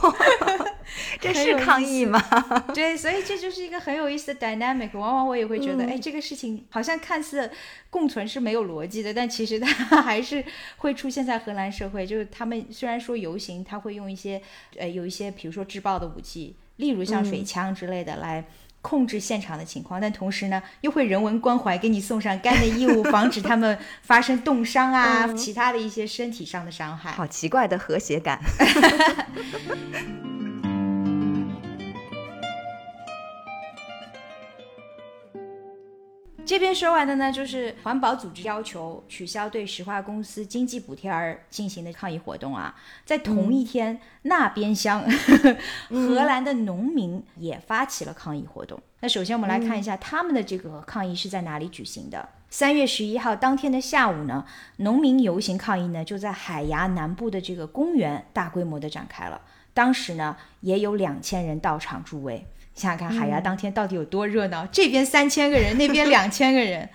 <laughs> 这是抗议吗？<laughs> 对，所以这就是一个很有意思的 dynamic。往往我也会觉得，哎，这个事情好像看似共存是没有逻辑的，但其实它还是会出现在荷兰社会。就是他们虽然说游行，他会用一些呃有一些比如说制爆的武器，例如像水枪之类的来。控制现场的情况，但同时呢，又会人文关怀，给你送上干的衣物，<laughs> 防止他们发生冻伤啊，其他的一些身体上的伤害。好奇怪的和谐感。这边说完的呢，就是环保组织要求取消对石化公司经济补贴而进行的抗议活动啊。在同一天，那边乡 <laughs> 荷兰的农民也发起了抗议活动。那首先我们来看一下他们的这个抗议是在哪里举行的。三月十一号当天的下午呢，农民游行抗议呢就在海牙南部的这个公园大规模的展开了。当时呢，也有两千人到场助威。想想看，海牙当天到底有多热闹？这边三千个人，<laughs> 那边两千个人。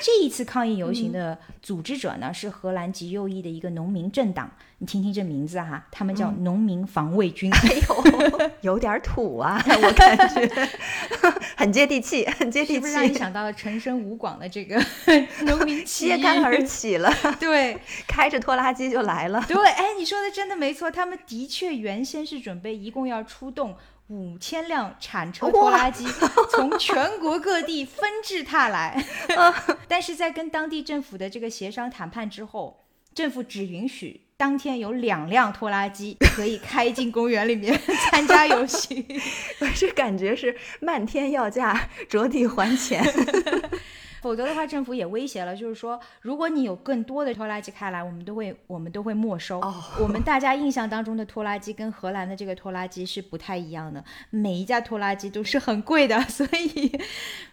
这一次抗议游行的组织者呢，是荷兰极右翼的一个农民政党。你听听这名字哈，他们叫农民防卫军。哎呦，<laughs> 有点土啊，我感觉 <laughs> 很接地气，很接地气。是不是让你想到了陈升吴广的这个农民揭竿而起了？对，开着拖拉机就来了。对，哎，你说的真的没错，他们的确原先是准备一共要出动。五千辆铲车拖拉机从全国各地纷至沓来，<laughs> 但是在跟当地政府的这个协商谈判之后，政府只允许当天有两辆拖拉机可以开进公园里面 <laughs> 参加游行。<laughs> 我这感觉是漫天要价，着地还钱。否则的话，政府也威胁了，就是说，如果你有更多的拖拉机开来，我们都会，我们都会没收。我们大家印象当中的拖拉机跟荷兰的这个拖拉机是不太一样的，每一架拖拉机都是很贵的，<laughs> 所以。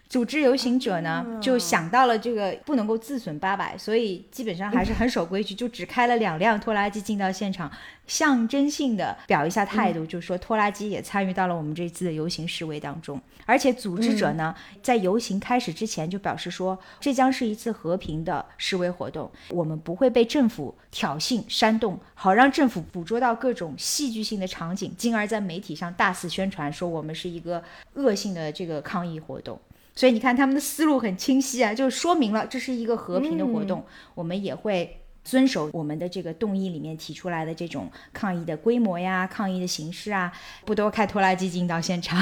组织游行者呢，就想到了这个不能够自损八百，所以基本上还是很守规矩，就只开了两辆拖拉机进到现场，象征性的表一下态度，就是说拖拉机也参与到了我们这次的游行示威当中。而且组织者呢，在游行开始之前就表示说，这将是一次和平的示威活动，我们不会被政府挑衅煽动，好让政府捕捉到各种戏剧性的场景，进而在媒体上大肆宣传说我们是一个恶性的这个抗议活动。所以你看，他们的思路很清晰啊，就说明了这是一个和平的活动，我们也会遵守我们的这个动议里面提出来的这种抗议的规模呀、抗议的形式啊，不多开拖拉机进到现场？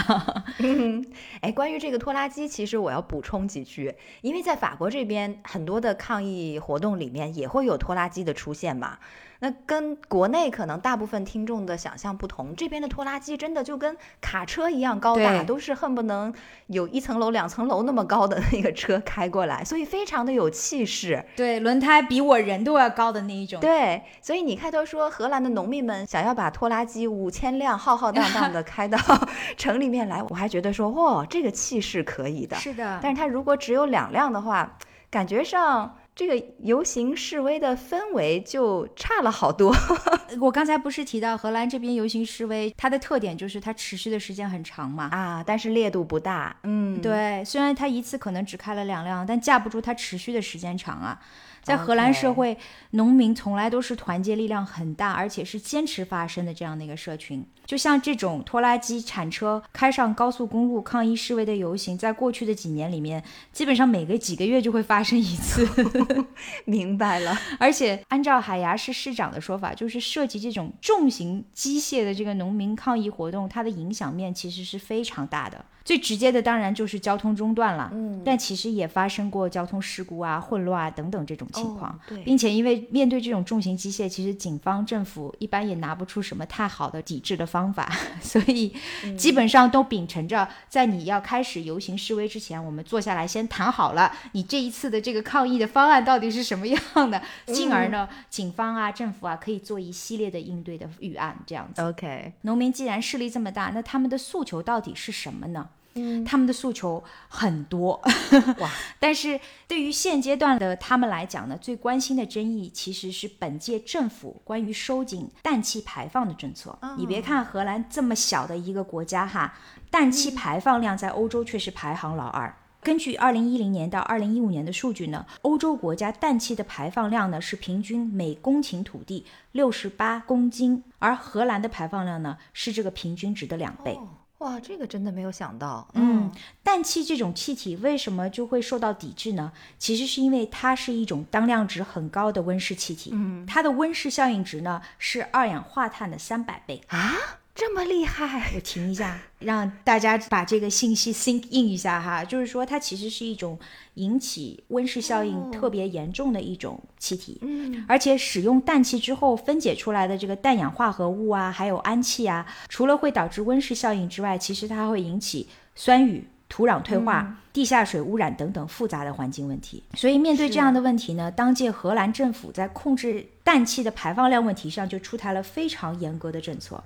<laughs> 哎，关于这个拖拉机，其实我要补充几句，因为在法国这边很多的抗议活动里面也会有拖拉机的出现嘛。那跟国内可能大部分听众的想象不同，这边的拖拉机真的就跟卡车一样高大，都是恨不能有一层楼、两层楼那么高的那个车开过来，所以非常的有气势。对，轮胎比我人都要高的那一种。对，所以你开头说荷兰的农民们想要把拖拉机五千辆浩浩荡荡的开到 <laughs> 城里面来，我还觉得说，哇，这个气势可以的。是的，但是它如果只有两辆的话，感觉上这个游行示威的氛围就差了好多。<laughs> 我刚才不是提到荷兰这边游行示威，它的特点就是它持续的时间很长嘛。啊，但是烈度不大。嗯，对，虽然它一次可能只开了两辆，但架不住它持续的时间长啊。在荷兰社会，农民从来都是团结力量很大，而且是坚持发声的这样的一个社群。就像这种拖拉机、铲车开上高速公路抗议示威的游行，在过去的几年里面，基本上每个几个月就会发生一次。<laughs> 明白了。<laughs> 而且按照海牙市市长的说法，就是涉及这种重型机械的这个农民抗议活动，它的影响面其实是非常大的。最直接的当然就是交通中断了，嗯但其实也发生过交通事故啊、混乱啊等等这种情况。哦对并且因为面对这种重型机械，其实警方、政府一般也拿不出什么太好的抵制的方法，<laughs> 所以基本上都秉承着在你要开始游行示威之前，我们坐下来先谈好了，你这一次的这个抗议的方案到底是什么样的，<laughs> 进而呢，警方啊、政府啊可以做一系列的应对的预案，这样子。OK，农民既然势力这么大，那他们的诉求到底是什么呢？嗯他们的诉求很多，哇！<laughs> 但是对于现阶段的他们来讲呢，最关心的争议其实是本届政府关于收紧氮气排放的政策。你别看荷兰这么小的一个国家哈，氮气排放量在欧洲却是排行老二。根据二零一零年到二零一五年的数据呢，欧洲国家氮气的排放量呢是平均每公顷土地六十八公斤，而荷兰的排放量呢是这个平均值的两倍。哇，这个真的没有想到。嗯，氮气这种气体为什么就会受到抵制呢？其实是因为它是一种当量值很高的温室气体，嗯，它的温室效应值呢是二氧化碳的三百倍。啊，这么厉害！我停一下，让大家把这个信息 think in 一下哈，就是说它其实是一种引起温室效应特别严重的一种气体，嗯，而且使用氮气之后分解出来的这个氮氧化合物啊，还有氨气啊，除了会导致温室效应之外，其实它会引起酸雨。土壤退化、地下水污染等等复杂的环境问题，所以面对这样的问题呢，当届荷兰政府在控制氮气的排放量问题上就出台了非常严格的政策，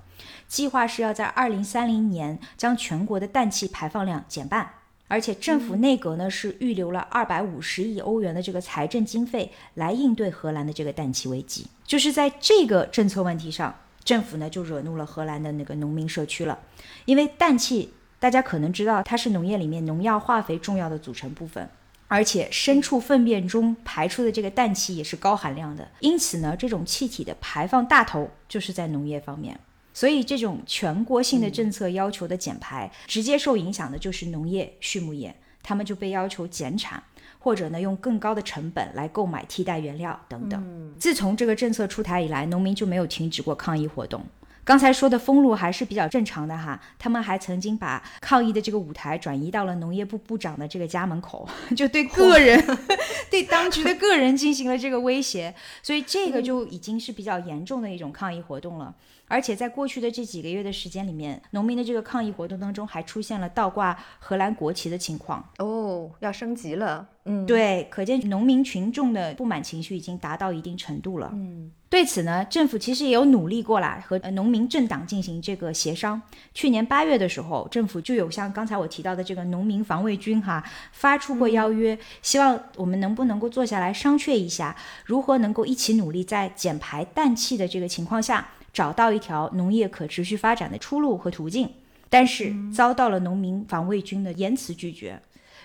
计划是要在二零三零年将全国的氮气排放量减半，而且政府内阁呢是预留了二百五十亿欧元的这个财政经费来应对荷兰的这个氮气危机。就是在这个政策问题上，政府呢就惹怒了荷兰的那个农民社区了，因为氮气大家可能知道它是农业里面农药、化肥重要的组成部分。而且牲畜粪便中排出的这个氮气也是高含量的，因此呢，这种气体的排放大头就是在农业方面。所以，这种全国性的政策要求的减排，直接受影响的就是农业、畜牧业，他们就被要求减产，或者呢用更高的成本来购买替代原料等等。自从这个政策出台以来，农民就没有停止过抗议活动。刚才说的封路还是比较正常的哈，他们还曾经把抗议的这个舞台转移到了农业部部长的这个家门口，<laughs> 就对个人、<laughs> 对当局的个人进行了这个威胁，<laughs> 所以这个就已经是比较严重的一种抗议活动了。而且在过去的这几个月的时间里面，农民的这个抗议活动当中还出现了倒挂荷兰国旗的情况。哦，要升级了。嗯，，对，可见农民群众的不满情绪已经达到一定程度了。嗯，对此呢，政府其实也有努力过啦，和呃农民政党进行这个协商。去年八月的时候，政府就有像刚才我提到的这个农民防卫军哈发出过邀约，希望我们能不能够坐下来商榷一下，如何能够一起努力，在减排氮气的这个情况下，找到一条农业可持续发展的出路和途径。但是遭到了农民防卫军的严词拒绝。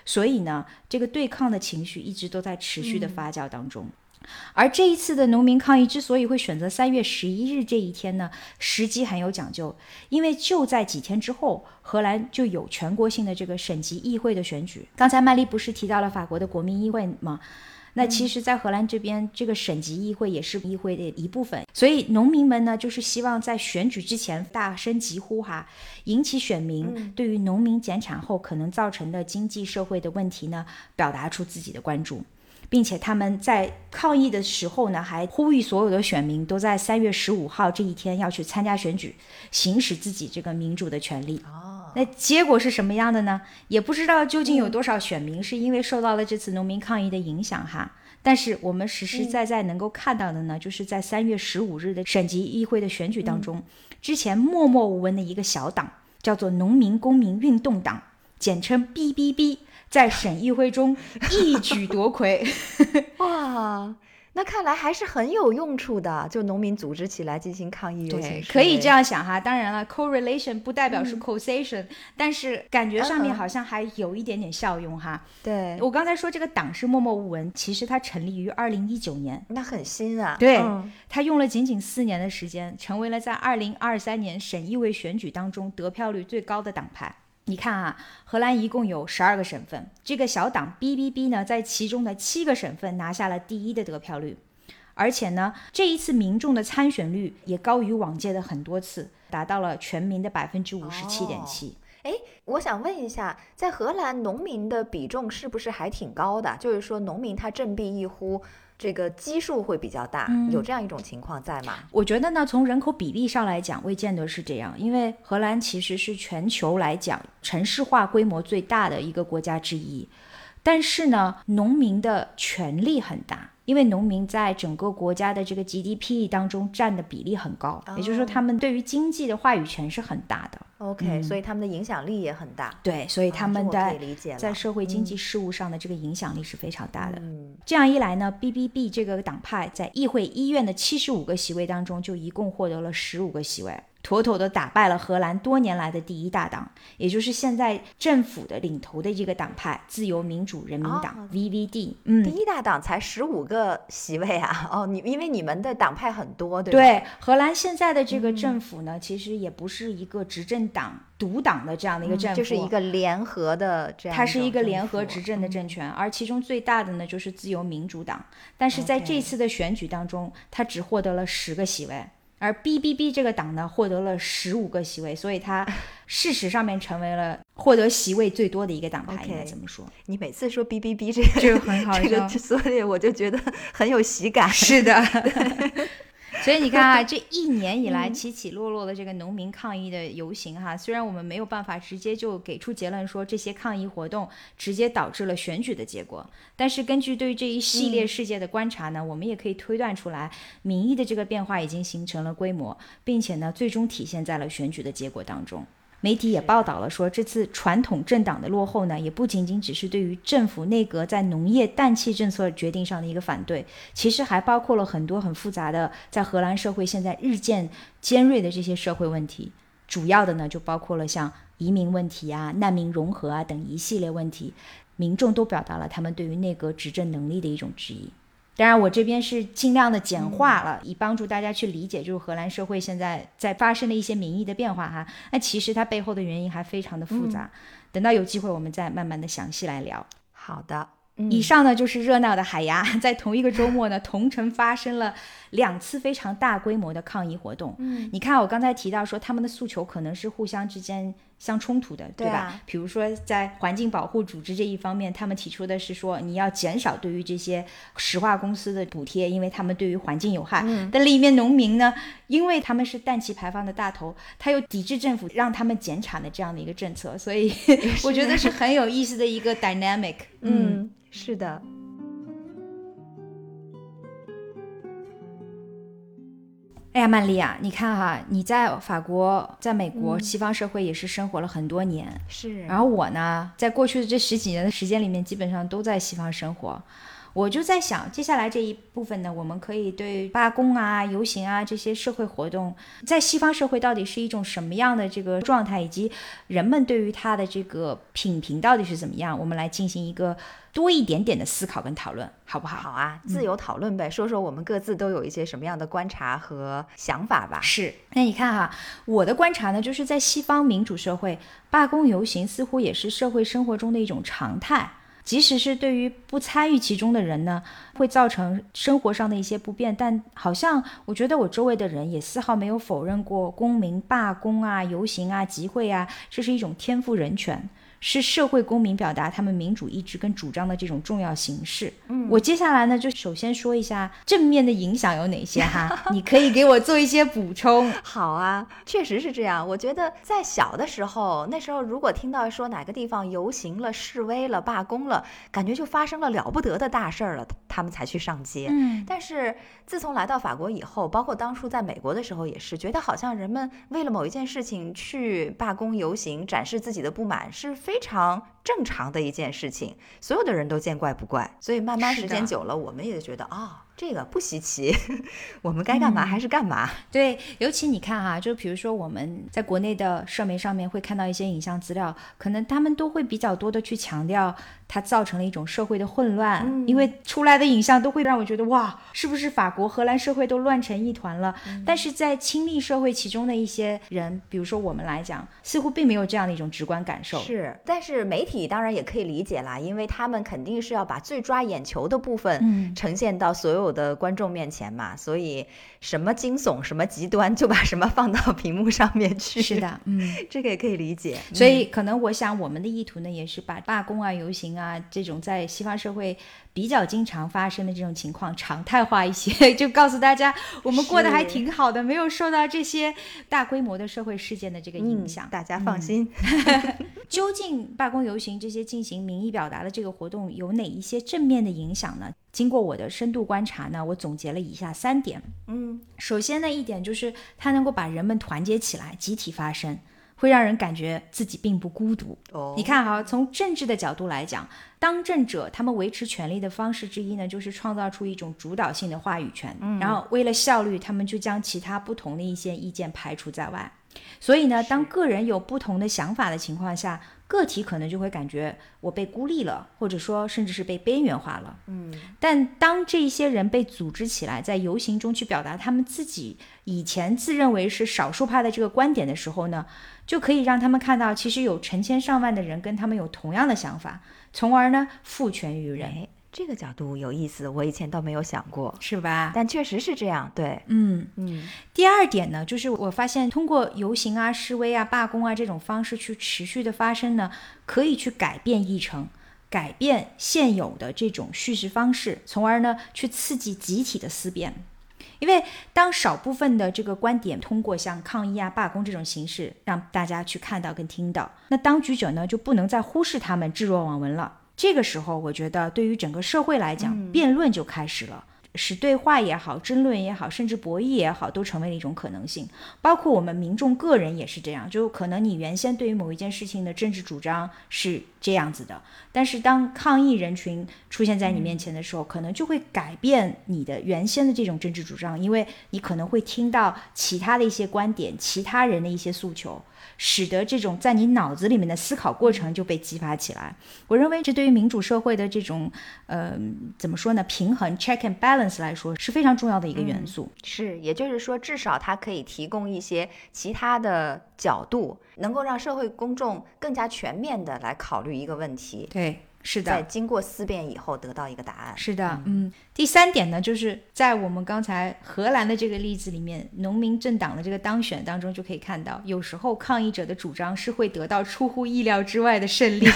所以呢，这个对抗的情绪一直都在持续的发酵当中。而这一次的农民抗议之所以会选择三月十一日这一天呢，时机很有讲究，因为就在几天之后，荷兰就有全国性的这个省级议会的选举。刚才麦丽不是提到了法国的国民议会吗？那其实，在荷兰这边，这个省级议会也是议会的一部分，所以农民们呢，就是希望在选举之前大声疾呼哈，引起选民对于农民减产后可能造成的经济社会的问题呢，表达出自己的关注。并且他们在抗议的时候呢，还呼吁所有的选民都在三月十五号这一天要去参加选举，行使自己这个民主的权利。哦，那结果是什么样的呢？也不知道究竟有多少选民是因为受到了这次农民抗议的影响哈。但是我们实实在在能够看到的呢，就是在三月十五日的省级议会的选举当中，之前默默无闻的一个小党叫做农民公民运动党，简称 BBB。在省议会中一举夺魁，<laughs> 哇，那看来还是很有用处的。就农民组织起来进行抗议游行，可以这样想哈。当然了，correlation 不代表是 causation，但是感觉上面好像还有一点点效用哈。对我刚才说这个党是默默无闻，其实它成立于二零一九年，那很新啊。对，它用了仅仅四年的时间，成为了在二零二三年省议会选举当中得票率最高的党派。你看啊，荷兰一共有十二个省份，这个小党 BBB 呢，在其中的七个省份拿下了第一的得票率，而且呢，这一次民众的参选率也高于往届的很多次，达到了全民的百分之五十七点七。哎，我想问一下，在荷兰农民的比重是不是还挺高的？就是说，农民他振臂一呼。这个基数会比较大，有这样一种情况在吗？我觉得呢，从人口比例上来讲，未见得是这样，因为荷兰其实是全球来讲城市化规模最大的一个国家之一，但是呢，农民的权力很大。因为农民在整个国家的这个 GDP 当中占的比例很高，也就是说他们对于经济的话语权是很大的。OK，所以他们的影响力也很大。对，所以他们在在社会经济事务上的这个影响力是非常大的。这样一来呢，BBB 这个党派在议会医院的七十五个席位当中，就一共获得了十五个席位。妥妥的打败了荷兰多年来的第一大党，也就是现在政府的领头的这个党派——自由民主人民党 （VVD）。嗯，第一大党才十五个席位啊！<laughs> 哦，你因为你们的党派很多，对吧？对，荷兰现在的这个政府呢，其实也不是一个执政党独党的这样的一个政府，就是一个联合的这样。它是一个联合执政的政权，而其中最大的呢就是自由民主党，但是在这次的选举当中，它只获得了十个席位。而 BBB 这个党呢，获得了十五个席位，所以它 <laughs> 事实上面成为了获得席位最多的一个党派。应该怎么说？你每次说 BBB 这个就很好，这个所以我就觉得很有喜感。是的。<laughs> <laughs> 所以你看啊，<laughs> 这一年以来起起落落的这个农民抗议的游行哈，虽然我们没有办法直接就给出结论说这些抗议活动直接导致了选举的结果，但是根据对于这一系列事件的观察呢，我们也可以推断出来，民意的这个变化已经形成了规模，并且呢，最终体现在了选举的结果当中。媒体也报道了说，这次传统政党的落后呢，也不仅仅只是对于政府内阁在农业氮气政策决定上的一个反对，其实还包括了很多很复杂的在荷兰社会现在日渐尖锐的这些社会问题。主要的呢，就包括了像移民问题啊、难民融合啊等一系列问题，民众都表达了他们对于内阁执政能力的一种质疑。当然，我这边是尽量的简化了，以帮助大家去理解，就是荷兰社会现在在发生的一些民意的变化哈。那其实它背后的原因还非常的复杂，等到有机会我们再慢慢的详细来聊。好的，以上呢就是热闹的海牙，<laughs> 在同一个周末呢，<laughs> 同城发生了两次非常大规模的抗议活动。嗯，你看我刚才提到说他们的诉求可能是互相之间。相冲突的，对吧？比如说，在环境保护组织这一方面，他们提出的是说，你要减少对于这些石化公司的补贴，因为他们对于环境有害。但另一面，农民呢，因为他们是氮气排放的大头，他又抵制政府让他们减产的这样的一个政策，所以 <laughs> 我觉得是很有意思的一个 dynamic。嗯，是的。哎呀，曼丽啊，你看哈，你在法国、在美国、西方社会也是生活了很多年，是。然后我呢，在过去的这十几年的时间里面，基本上都在西方生活。我就在想，接下来这一部分呢，我们可以对罢工啊、游行啊这些社会活动，在西方社会到底是一种什么样的这个状态，以及人们对于它的这个品评到底是怎么样，我们来进行一个多一点点的思考跟讨论，好不好？好啊，自由讨论呗，说说我们各自都有一些什么样的观察和想法吧。是，那你看哈，我的观察呢，就是在西方民主社会，罢工游行似乎也是社会生活中的一种常态。即使是对于不参与其中的人呢，会造成生活上的一些不便，但好像我觉得我周围的人也丝毫没有否认过公民罢工啊、游行啊、集会啊，这是一种天赋人权。是社会公民表达他们民主意志跟主张的这种重要形式。嗯，我接下来呢，就首先说一下正面的影响有哪些哈，<laughs> 你可以给我做一些补充。好啊，确实是这样。我觉得在小的时候，那时候如果听到说哪个地方游行了、示威了、罢工了，感觉就发生了了不得的大事儿了，他们才去上街。嗯，但是自从来到法国以后，包括当初在美国的时候，也是觉得好像人们为了某一件事情去罢工游行，展示自己的不满是。非常正常的一件事情，所有的人都见怪不怪，所以慢慢时间久了，我们也觉得啊。这个不稀奇，<laughs> 我们该干嘛还是干嘛。对，尤其你看哈，就比如说我们在国内的社媒上面会看到一些影像资料，可能他们都会比较多的去强调它造成了一种社会的混乱，因为出来的影像都会让我觉得哇，是不是法国、荷兰社会都乱成一团了？但是在亲历社会其中的一些人，比如说我们来讲，似乎并没有这样的一种直观感受。是，但是媒体当然也可以理解啦，因为他们肯定是要把最抓眼球的部分呈现到所有。的观众面前嘛，所以什么惊悚、什么极端，就把什么放到屏幕上面去。是的，嗯，<laughs> 这个也可以理解。所以可能我想，我们的意图呢，也是把罢工啊、游行啊这种在西方社会比较经常发生的这种情况常态化一些，<laughs> 就告诉大家，我们过得还挺好的，没有受到这些大规模的社会事件的这个影响。大家放心。<laughs> 究竟罢工、游行这些进行民意表达的这个活动有哪一些正面的影响呢？经过我的深度观察呢，我总结了以下三点。嗯，首先呢，一点就是它能够把人们团结起来，集体发声，会让人感觉自己并不孤独。哦，你看哈，从政治的角度来讲，当政者他们维持权力的方式之一呢，就是创造出一种主导性的话语权。嗯，然后为了效率，他们就将其他不同的一些意见排除在外。所以呢，当个人有不同的想法的情况下，个体可能就会感觉我被孤立了，或者说甚至是被边缘化了。嗯，但当这一些人被组织起来，在游行中去表达他们自己以前自认为是少数派的这个观点的时候呢，就可以让他们看到，其实有成千上万的人跟他们有同样的想法，从而呢赋权于人。这个角度有意思，我以前倒没有想过，是吧？但确实是这样，对，嗯嗯。第二点呢，就是我发现通过游行啊、示威啊、罢工啊这种方式去持续的发生呢，可以去改变议程，改变现有的这种叙事方式，从而呢去刺激集体的思辨。因为当少部分的这个观点通过像抗议啊、罢工这种形式让大家去看到跟听到，那当局者呢就不能再忽视他们，置若罔闻了。这个时候，我觉得对于整个社会来讲，辩论就开始了。使对话也好，争论也好，甚至博弈也好，都成为了一种可能性。包括我们民众个人也是这样，就可能你原先对于某一件事情的政治主张是这样子的，但是当抗议人群出现在你面前的时候，可能就会改变你的原先的这种政治主张，因为你可能会听到其他的一些观点，其他人的一些诉求，使得这种在你脑子里面的思考过程就被激发起来。我认为这对于民主社会的这种，呃，怎么说呢？平衡 check and balance。来说是非常重要的一个元素，是，也就是说，至少它可以提供一些其他的角度，能够让社会公众更加全面的来考虑一个问题。对，是的，在经过思辨以后得到一个答案。是的，嗯。第三点呢，就是在我们刚才荷兰的这个例子里面，农民政党的这个当选当中，就可以看到，有时候抗议者的主张是会得到出乎意料之外的胜利。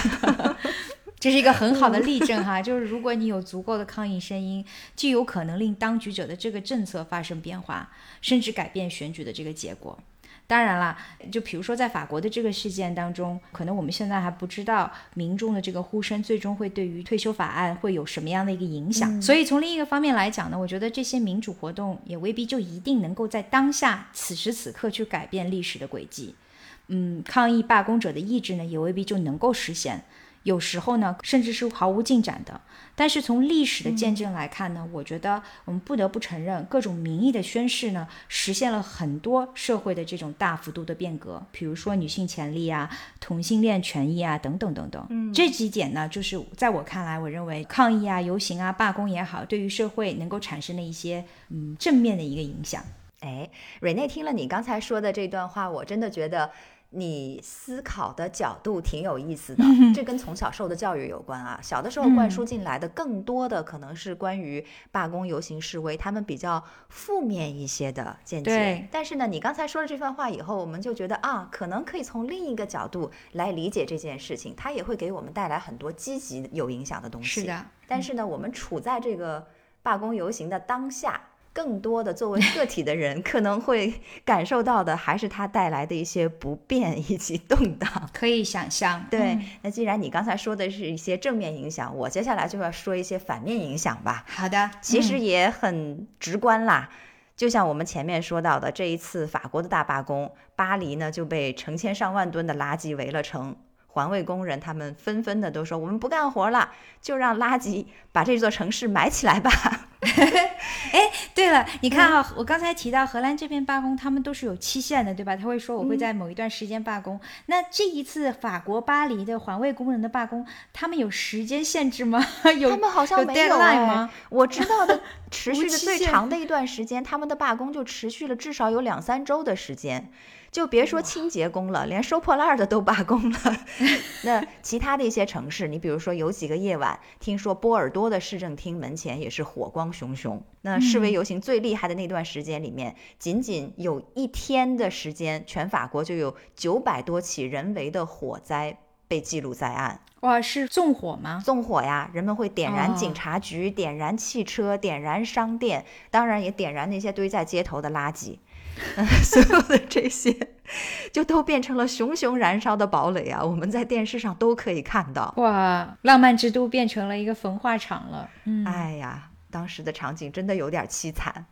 <laughs> 这是一个很好的例证哈，就是如果你有足够的抗议声音，就有可能令当局者的这个政策发生变化，甚至改变选举的这个结果。当然啦，就比如说在法国的这个事件当中，可能我们现在还不知道民众的这个呼声最终会对于退休法案会有什么样的一个影响。所以从另一个方面来讲呢，我觉得这些民主活动也未必就一定能够在当下此时此刻去改变历史的轨迹。嗯，抗议罢工者的意志呢，也未必就能够实现。有时候呢，甚至是毫无进展的。但是从历史的见证来看呢，我觉得我们不得不承认，各种民意的宣誓呢，实现了很多社会的这种大幅度的变革。比如说女性权利啊、同性恋权益啊等等等等。嗯，这几点呢，就是在我看来，我认为抗议啊、游行啊、罢工也好，对于社会能够产生的一些嗯正面的一个影响。哎，瑞内听了你刚才说的这段话，我真的觉得。你思考的角度挺有意思的，这跟从小受的教育有关啊。小的时候灌输进来的更多的可能是关于罢工、游行、示威，他们比较负面一些的见解。但是呢，你刚才说了这番话以后，我们就觉得啊，可能可以从另一个角度来理解这件事情，它也会给我们带来很多积极有影响的东西。是的。但是呢，我们处在这个罢工游行的当下。更多的作为个体的人，可能会感受到的还是它带来的一些不便以及动荡。可以想象。对，那既然你刚才说的是一些正面影响，我接下来就要说一些反面影响吧。好的，其实也很直观啦。就像我们前面说到的，这一次法国的大罢工，巴黎呢就被成千上万吨的垃圾围了城。环卫工人他们纷纷的都说：“我们不干活了，就让垃圾把这座城市埋起来吧。<laughs> ”哎，对了，你看啊，我刚才提到荷兰这边罢工，他们都是有期限的，对吧？他会说我会在某一段时间罢工。那这一次法国巴黎的环卫工人的罢工，他们有时间限制吗？<laughs> 有？他们好像没有吗？我知道的，<laughs> 持续的最长的一段时间，他们的罢工就持续了至少有两三周的时间。就别说清洁工了，连收破烂的都罢工了。<laughs> 那其他的一些城市，你比如说有几个夜晚，听说波尔多的市政厅门前也是火光熊熊。那示威游行最厉害的那段时间里面，仅仅有一天的时间，全法国就有九百多起人为的火灾被记录在案。哇，是纵火吗？纵火呀，人们会点燃警察局，点燃汽车，点燃商店，当然也点燃那些堆在街头的垃圾。<laughs> 所有的这些，就都变成了熊熊燃烧的堡垒啊！我们在电视上都可以看到。哇，浪漫之都变成了一个焚化场了。嗯，哎呀，当时的场景真的有点凄惨。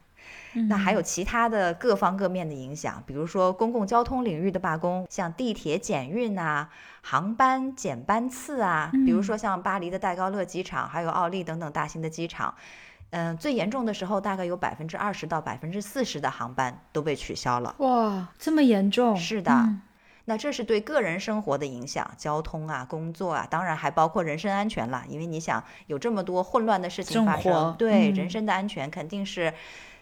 那还有其他的各方各面的影响，比如说公共交通领域的罢工，像地铁减运啊，航班减班次啊，比如说像巴黎的戴高乐机场，还有奥利等等大型的机场。嗯，最严重的时候，大概有百分之二十到百分之四十的航班都被取消了。哇，这么严重？是的，那这是对个人生活的影响，交通啊，工作啊，当然还包括人身安全了。因为你想，有这么多混乱的事情发生，对人身的安全肯定是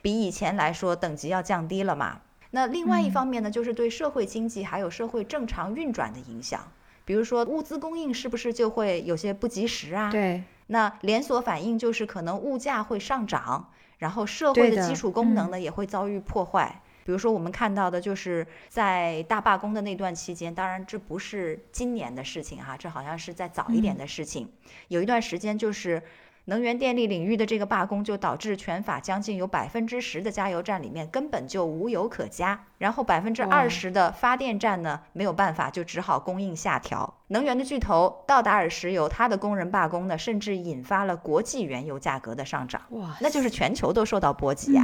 比以前来说等级要降低了嘛。那另外一方面呢，就是对社会经济还有社会正常运转的影响，比如说物资供应是不是就会有些不及时啊？对。那连锁反应就是可能物价会上涨，然后社会的基础功能呢也会遭遇破坏。比如说我们看到的就是在大罢工的那段期间，当然这不是今年的事情哈，这好像是在早一点的事情。有一段时间就是。能源电力领域的这个罢工，就导致全法将近有百分之十的加油站里面根本就无油可加，然后百分之二十的发电站呢没有办法，就只好供应下调。能源的巨头道达尔石油，它的工人罢工呢，甚至引发了国际原油价格的上涨。哇，那就是全球都受到波及呀，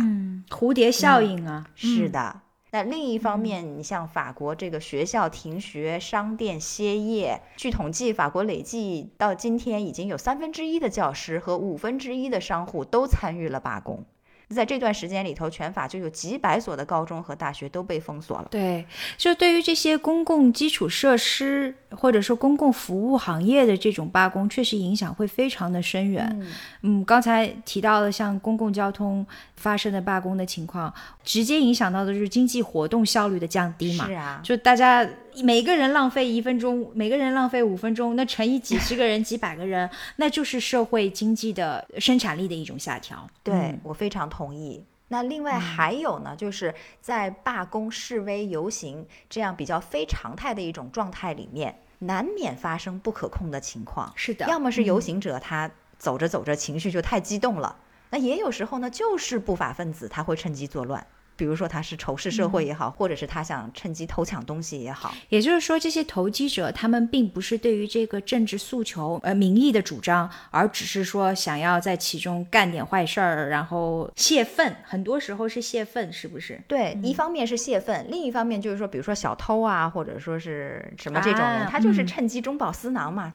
蝴蝶效应啊，是的。那另一方面，你像法国这个学校停学、商店歇业，据统计，法国累计到今天已经有三分之一的教师和五分之一的商户都参与了罢工。在这段时间里头，全法就有几百所的高中和大学都被封锁了。对，就对于这些公共基础设施或者说公共服务行业的这种罢工，确实影响会非常的深远。嗯，刚才提到的像公共交通发生的罢工的情况，直接影响到的就是经济活动效率的降低嘛。是啊，就大家。每个人浪费一分钟，每个人浪费五分钟，那乘以几十个人、几百个人，<laughs> 那就是社会经济的生产力的一种下调。对我非常同意。那另外还有呢，就是在罢工、示威、游行这样比较非常态的一种状态里面，难免发生不可控的情况。是的，要么是游行者他走着走着情绪就太激动了，那也有时候呢，就是不法分子他会趁机作乱。比如说他是仇视社会也好，或者是他想趁机偷抢东西也好，也就是说这些投机者他们并不是对于这个政治诉求呃民意的主张，而只是说想要在其中干点坏事儿，然后泄愤。很多时候是泄愤，是不是？对，一方面是泄愤，另一方面就是说，比如说小偷啊，或者说是什么这种人，他就是趁机中饱私囊嘛。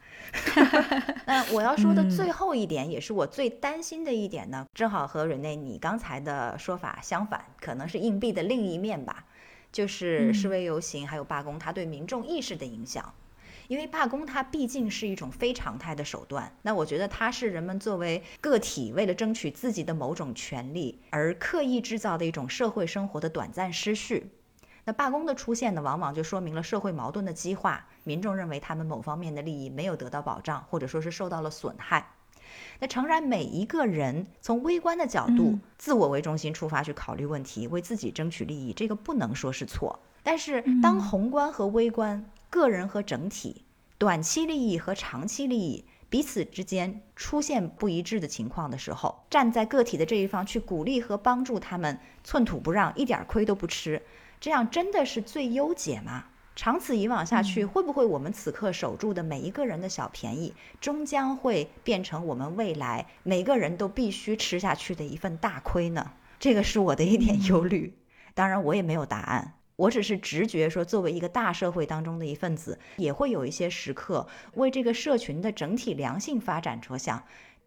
<laughs> 那我要说的最后一点，也是我最担心的一点呢，正好和瑞内你刚才的说法相反，可能。是硬币的另一面吧，就是示威游行还有罢工，它对民众意识的影响。因为罢工它毕竟是一种非常态的手段。那我觉得它是人们作为个体为了争取自己的某种权利而刻意制造的一种社会生活的短暂失序。那罢工的出现呢，往往就说明了社会矛盾的激化，民众认为他们某方面的利益没有得到保障，或者说是受到了损害。那诚然，每一个人从微观的角度、自我为中心出发去考虑问题，为自己争取利益，这个不能说是错。但是，当宏观和微观、个人和整体、短期利益和长期利益彼此之间出现不一致的情况的时候，站在个体的这一方去鼓励和帮助他们，寸土不让，一点亏都不吃，这样真的是最优解吗？长此以往下去，会不会我们此刻守住的每一个人的小便宜，终将会变成我们未来每个人都必须吃下去的一份大亏呢？这个是我的一点忧虑。当然，我也没有答案，我只是直觉说，作为一个大社会当中的一份子，也会有一些时刻为这个社群的整体良性发展着想。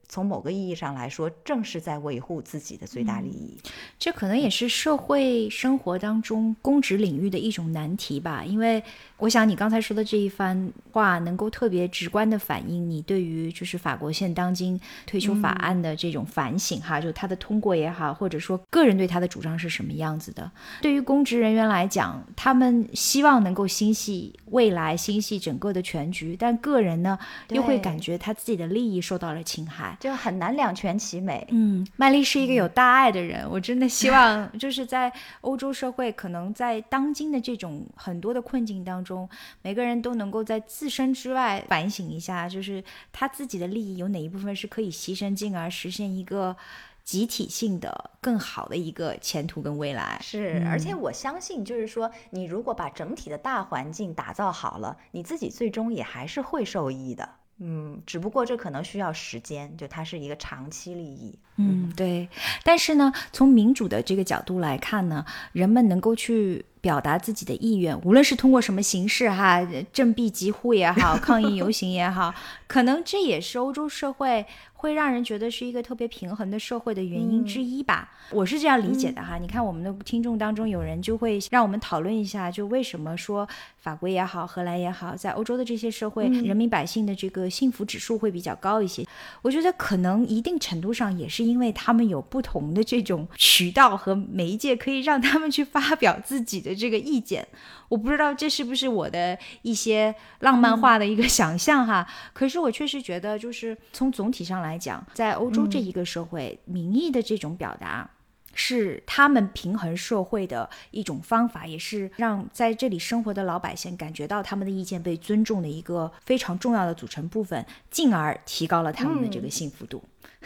从某个意义上来说，正是在维护自己的最大利益。这可能也是社会生活当中公职领域的一种难题吧。因为我想你刚才说的这一番话，能够特别直观的反映你对于就是法国现当今退休法案的这种反省哈，就它的通过也好，或者说个人对它的主张是什么样子的。对于公职人员来讲，他们希望能够心系未来，心系整个的全局，但个人呢，又会感觉他自己的利益受到了侵害。就很难两全其美。嗯，麦丽是一个有大爱的人，我真的希望就是在欧洲社会，可能在当今的这种很多的困境当中，每个人都能够在自身之外反省一下，就是他自己的利益有哪一部分是可以牺牲，进而实现一个集体性的更好的一个前途跟未来。是，而且我相信，就是说，你如果把整体的大环境打造好了，你自己最终也还是会受益的。嗯，只不过这可能需要时间，就它是一个长期利益。嗯，对。但是呢，从民主的这个角度来看呢，人们能够去表达自己的意愿，无论是通过什么形式哈，振臂疾呼也好，抗议游行也好，<laughs> 可能这也是欧洲社会。会让人觉得是一个特别平衡的社会的原因之一吧，我是这样理解的哈。你看我们的听众当中有人就会让我们讨论一下，就为什么说法国也好，荷兰也好，在欧洲的这些社会，人民百姓的这个幸福指数会比较高一些。我觉得可能一定程度上也是因为他们有不同的这种渠道和媒介，可以让他们去发表自己的这个意见。我不知道这是不是我的一些浪漫化的一个想象哈，可是我确实觉得，就是从总体上来讲，在欧洲这一个社会，民意的这种表达是他们平衡社会的一种方法，也是让在这里生活的老百姓感觉到他们的意见被尊重的一个非常重要的组成部分，进而提高了他们的这个幸福度。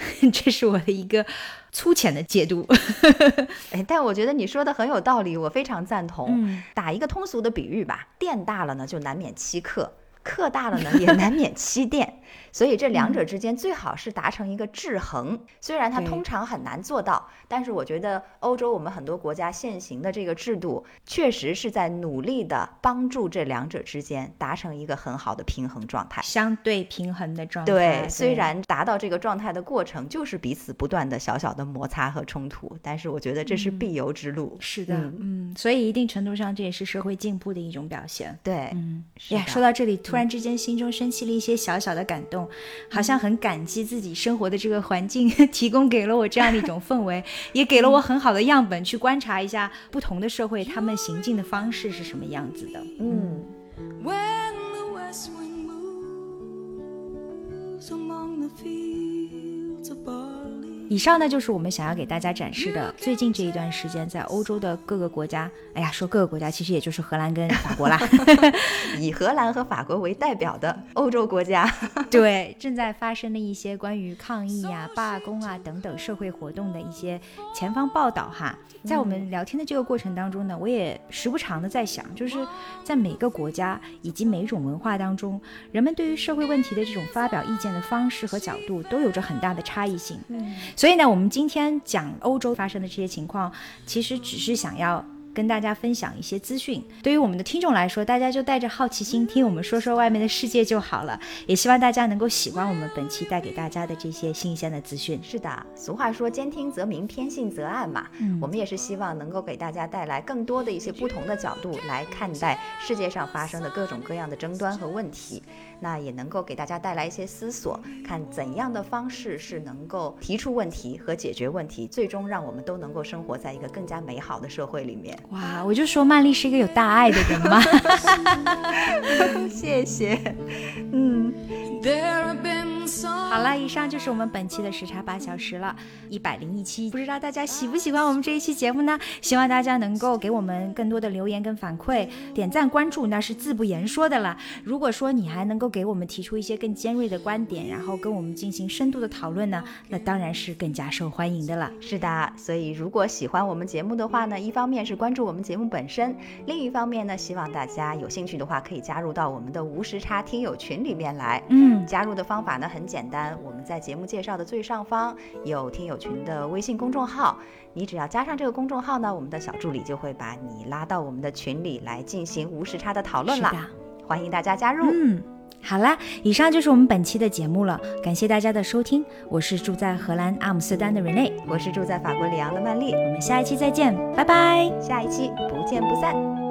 <laughs> 这是我的一个粗浅的解读，<laughs> 哎，但我觉得你说的很有道理，我非常赞同。打一个通俗的比喻吧，店大了呢，就难免欺客。客大了呢，也难免欺店，所以这两者之间最好是达成一个制衡。虽然它通常很难做到，但是我觉得欧洲我们很多国家现行的这个制度，确实是在努力的帮助这两者之间达成一个很好的平衡状态，相对平衡的状态。对，虽然达到这个状态的过程就是彼此不断的小小的摩擦和冲突，但是我觉得这是必由之路。是的，嗯，所以一定程度上这也是社会进步的一种表现。对，嗯，呀，说到这里突。突然之间，心中升起了一些小小的感动，好像很感激自己生活的这个环境 <laughs> 提供给了我这样的一种氛围，<laughs> 也给了我很好的样本去观察一下不同的社会，他们行进的方式是什么样子的。嗯。以上呢就是我们想要给大家展示的最近这一段时间在欧洲的各个国家。哎呀，说各个国家，其实也就是荷兰跟法国啦。<laughs> 以荷兰和法国为代表的欧洲国家，<laughs> 对正在发生的一些关于抗议啊、罢工啊等等社会活动的一些前方报道哈。在我们聊天的这个过程当中呢，我也时不常的在想，就是在每个国家以及每一种文化当中，人们对于社会问题的这种发表意见的方式和角度都有着很大的差异性。嗯。所以呢，我们今天讲欧洲发生的这些情况，其实只是想要。跟大家分享一些资讯。对于我们的听众来说，大家就带着好奇心听我们说说外面的世界就好了。<laughs> 也希望大家能够喜欢我们本期带给大家的这些新鲜的资讯。是的，俗话说兼听则明，偏信则暗嘛。嗯我们也是希望能够给大家带来更多的一些不同的角度来看待世界上发生的各种各样的争端和问题，那也能够给大家带来一些思索，看怎样的方式是能够提出问题和解决问题，最终让我们都能够生活在一个更加美好的社会里面。哇，我就说曼丽是一个有大爱的人嘛。<laughs> 谢谢，嗯。好了，以上就是我们本期的时差八小时了，一百零一期。不知道大家喜不喜欢我们这一期节目呢？希望大家能够给我们更多的留言跟反馈，点赞关注那是自不言说的了。如果说你还能够给我们提出一些更尖锐的观点，然后跟我们进行深度的讨论呢，那当然是更加受欢迎的了。是的，所以如果喜欢我们节目的话呢，一方面是关注我们节目本身，另一方面呢，希望大家有兴趣的话可以加入到我们的无时差听友群里面来。嗯，加入的方法呢很简单，我们在节目介绍的最上方有听友群的微信公众号，你只要加上这个公众号呢，我们的小助理就会把你拉到我们的群里来进行无时差的讨论了，欢迎大家加入。嗯，好啦，以上就是我们本期的节目了，感谢大家的收听，我是住在荷兰阿姆斯特丹的 Rene，我是住在法国里昂的曼丽，我们下一期再见，拜拜。下一期不见不散。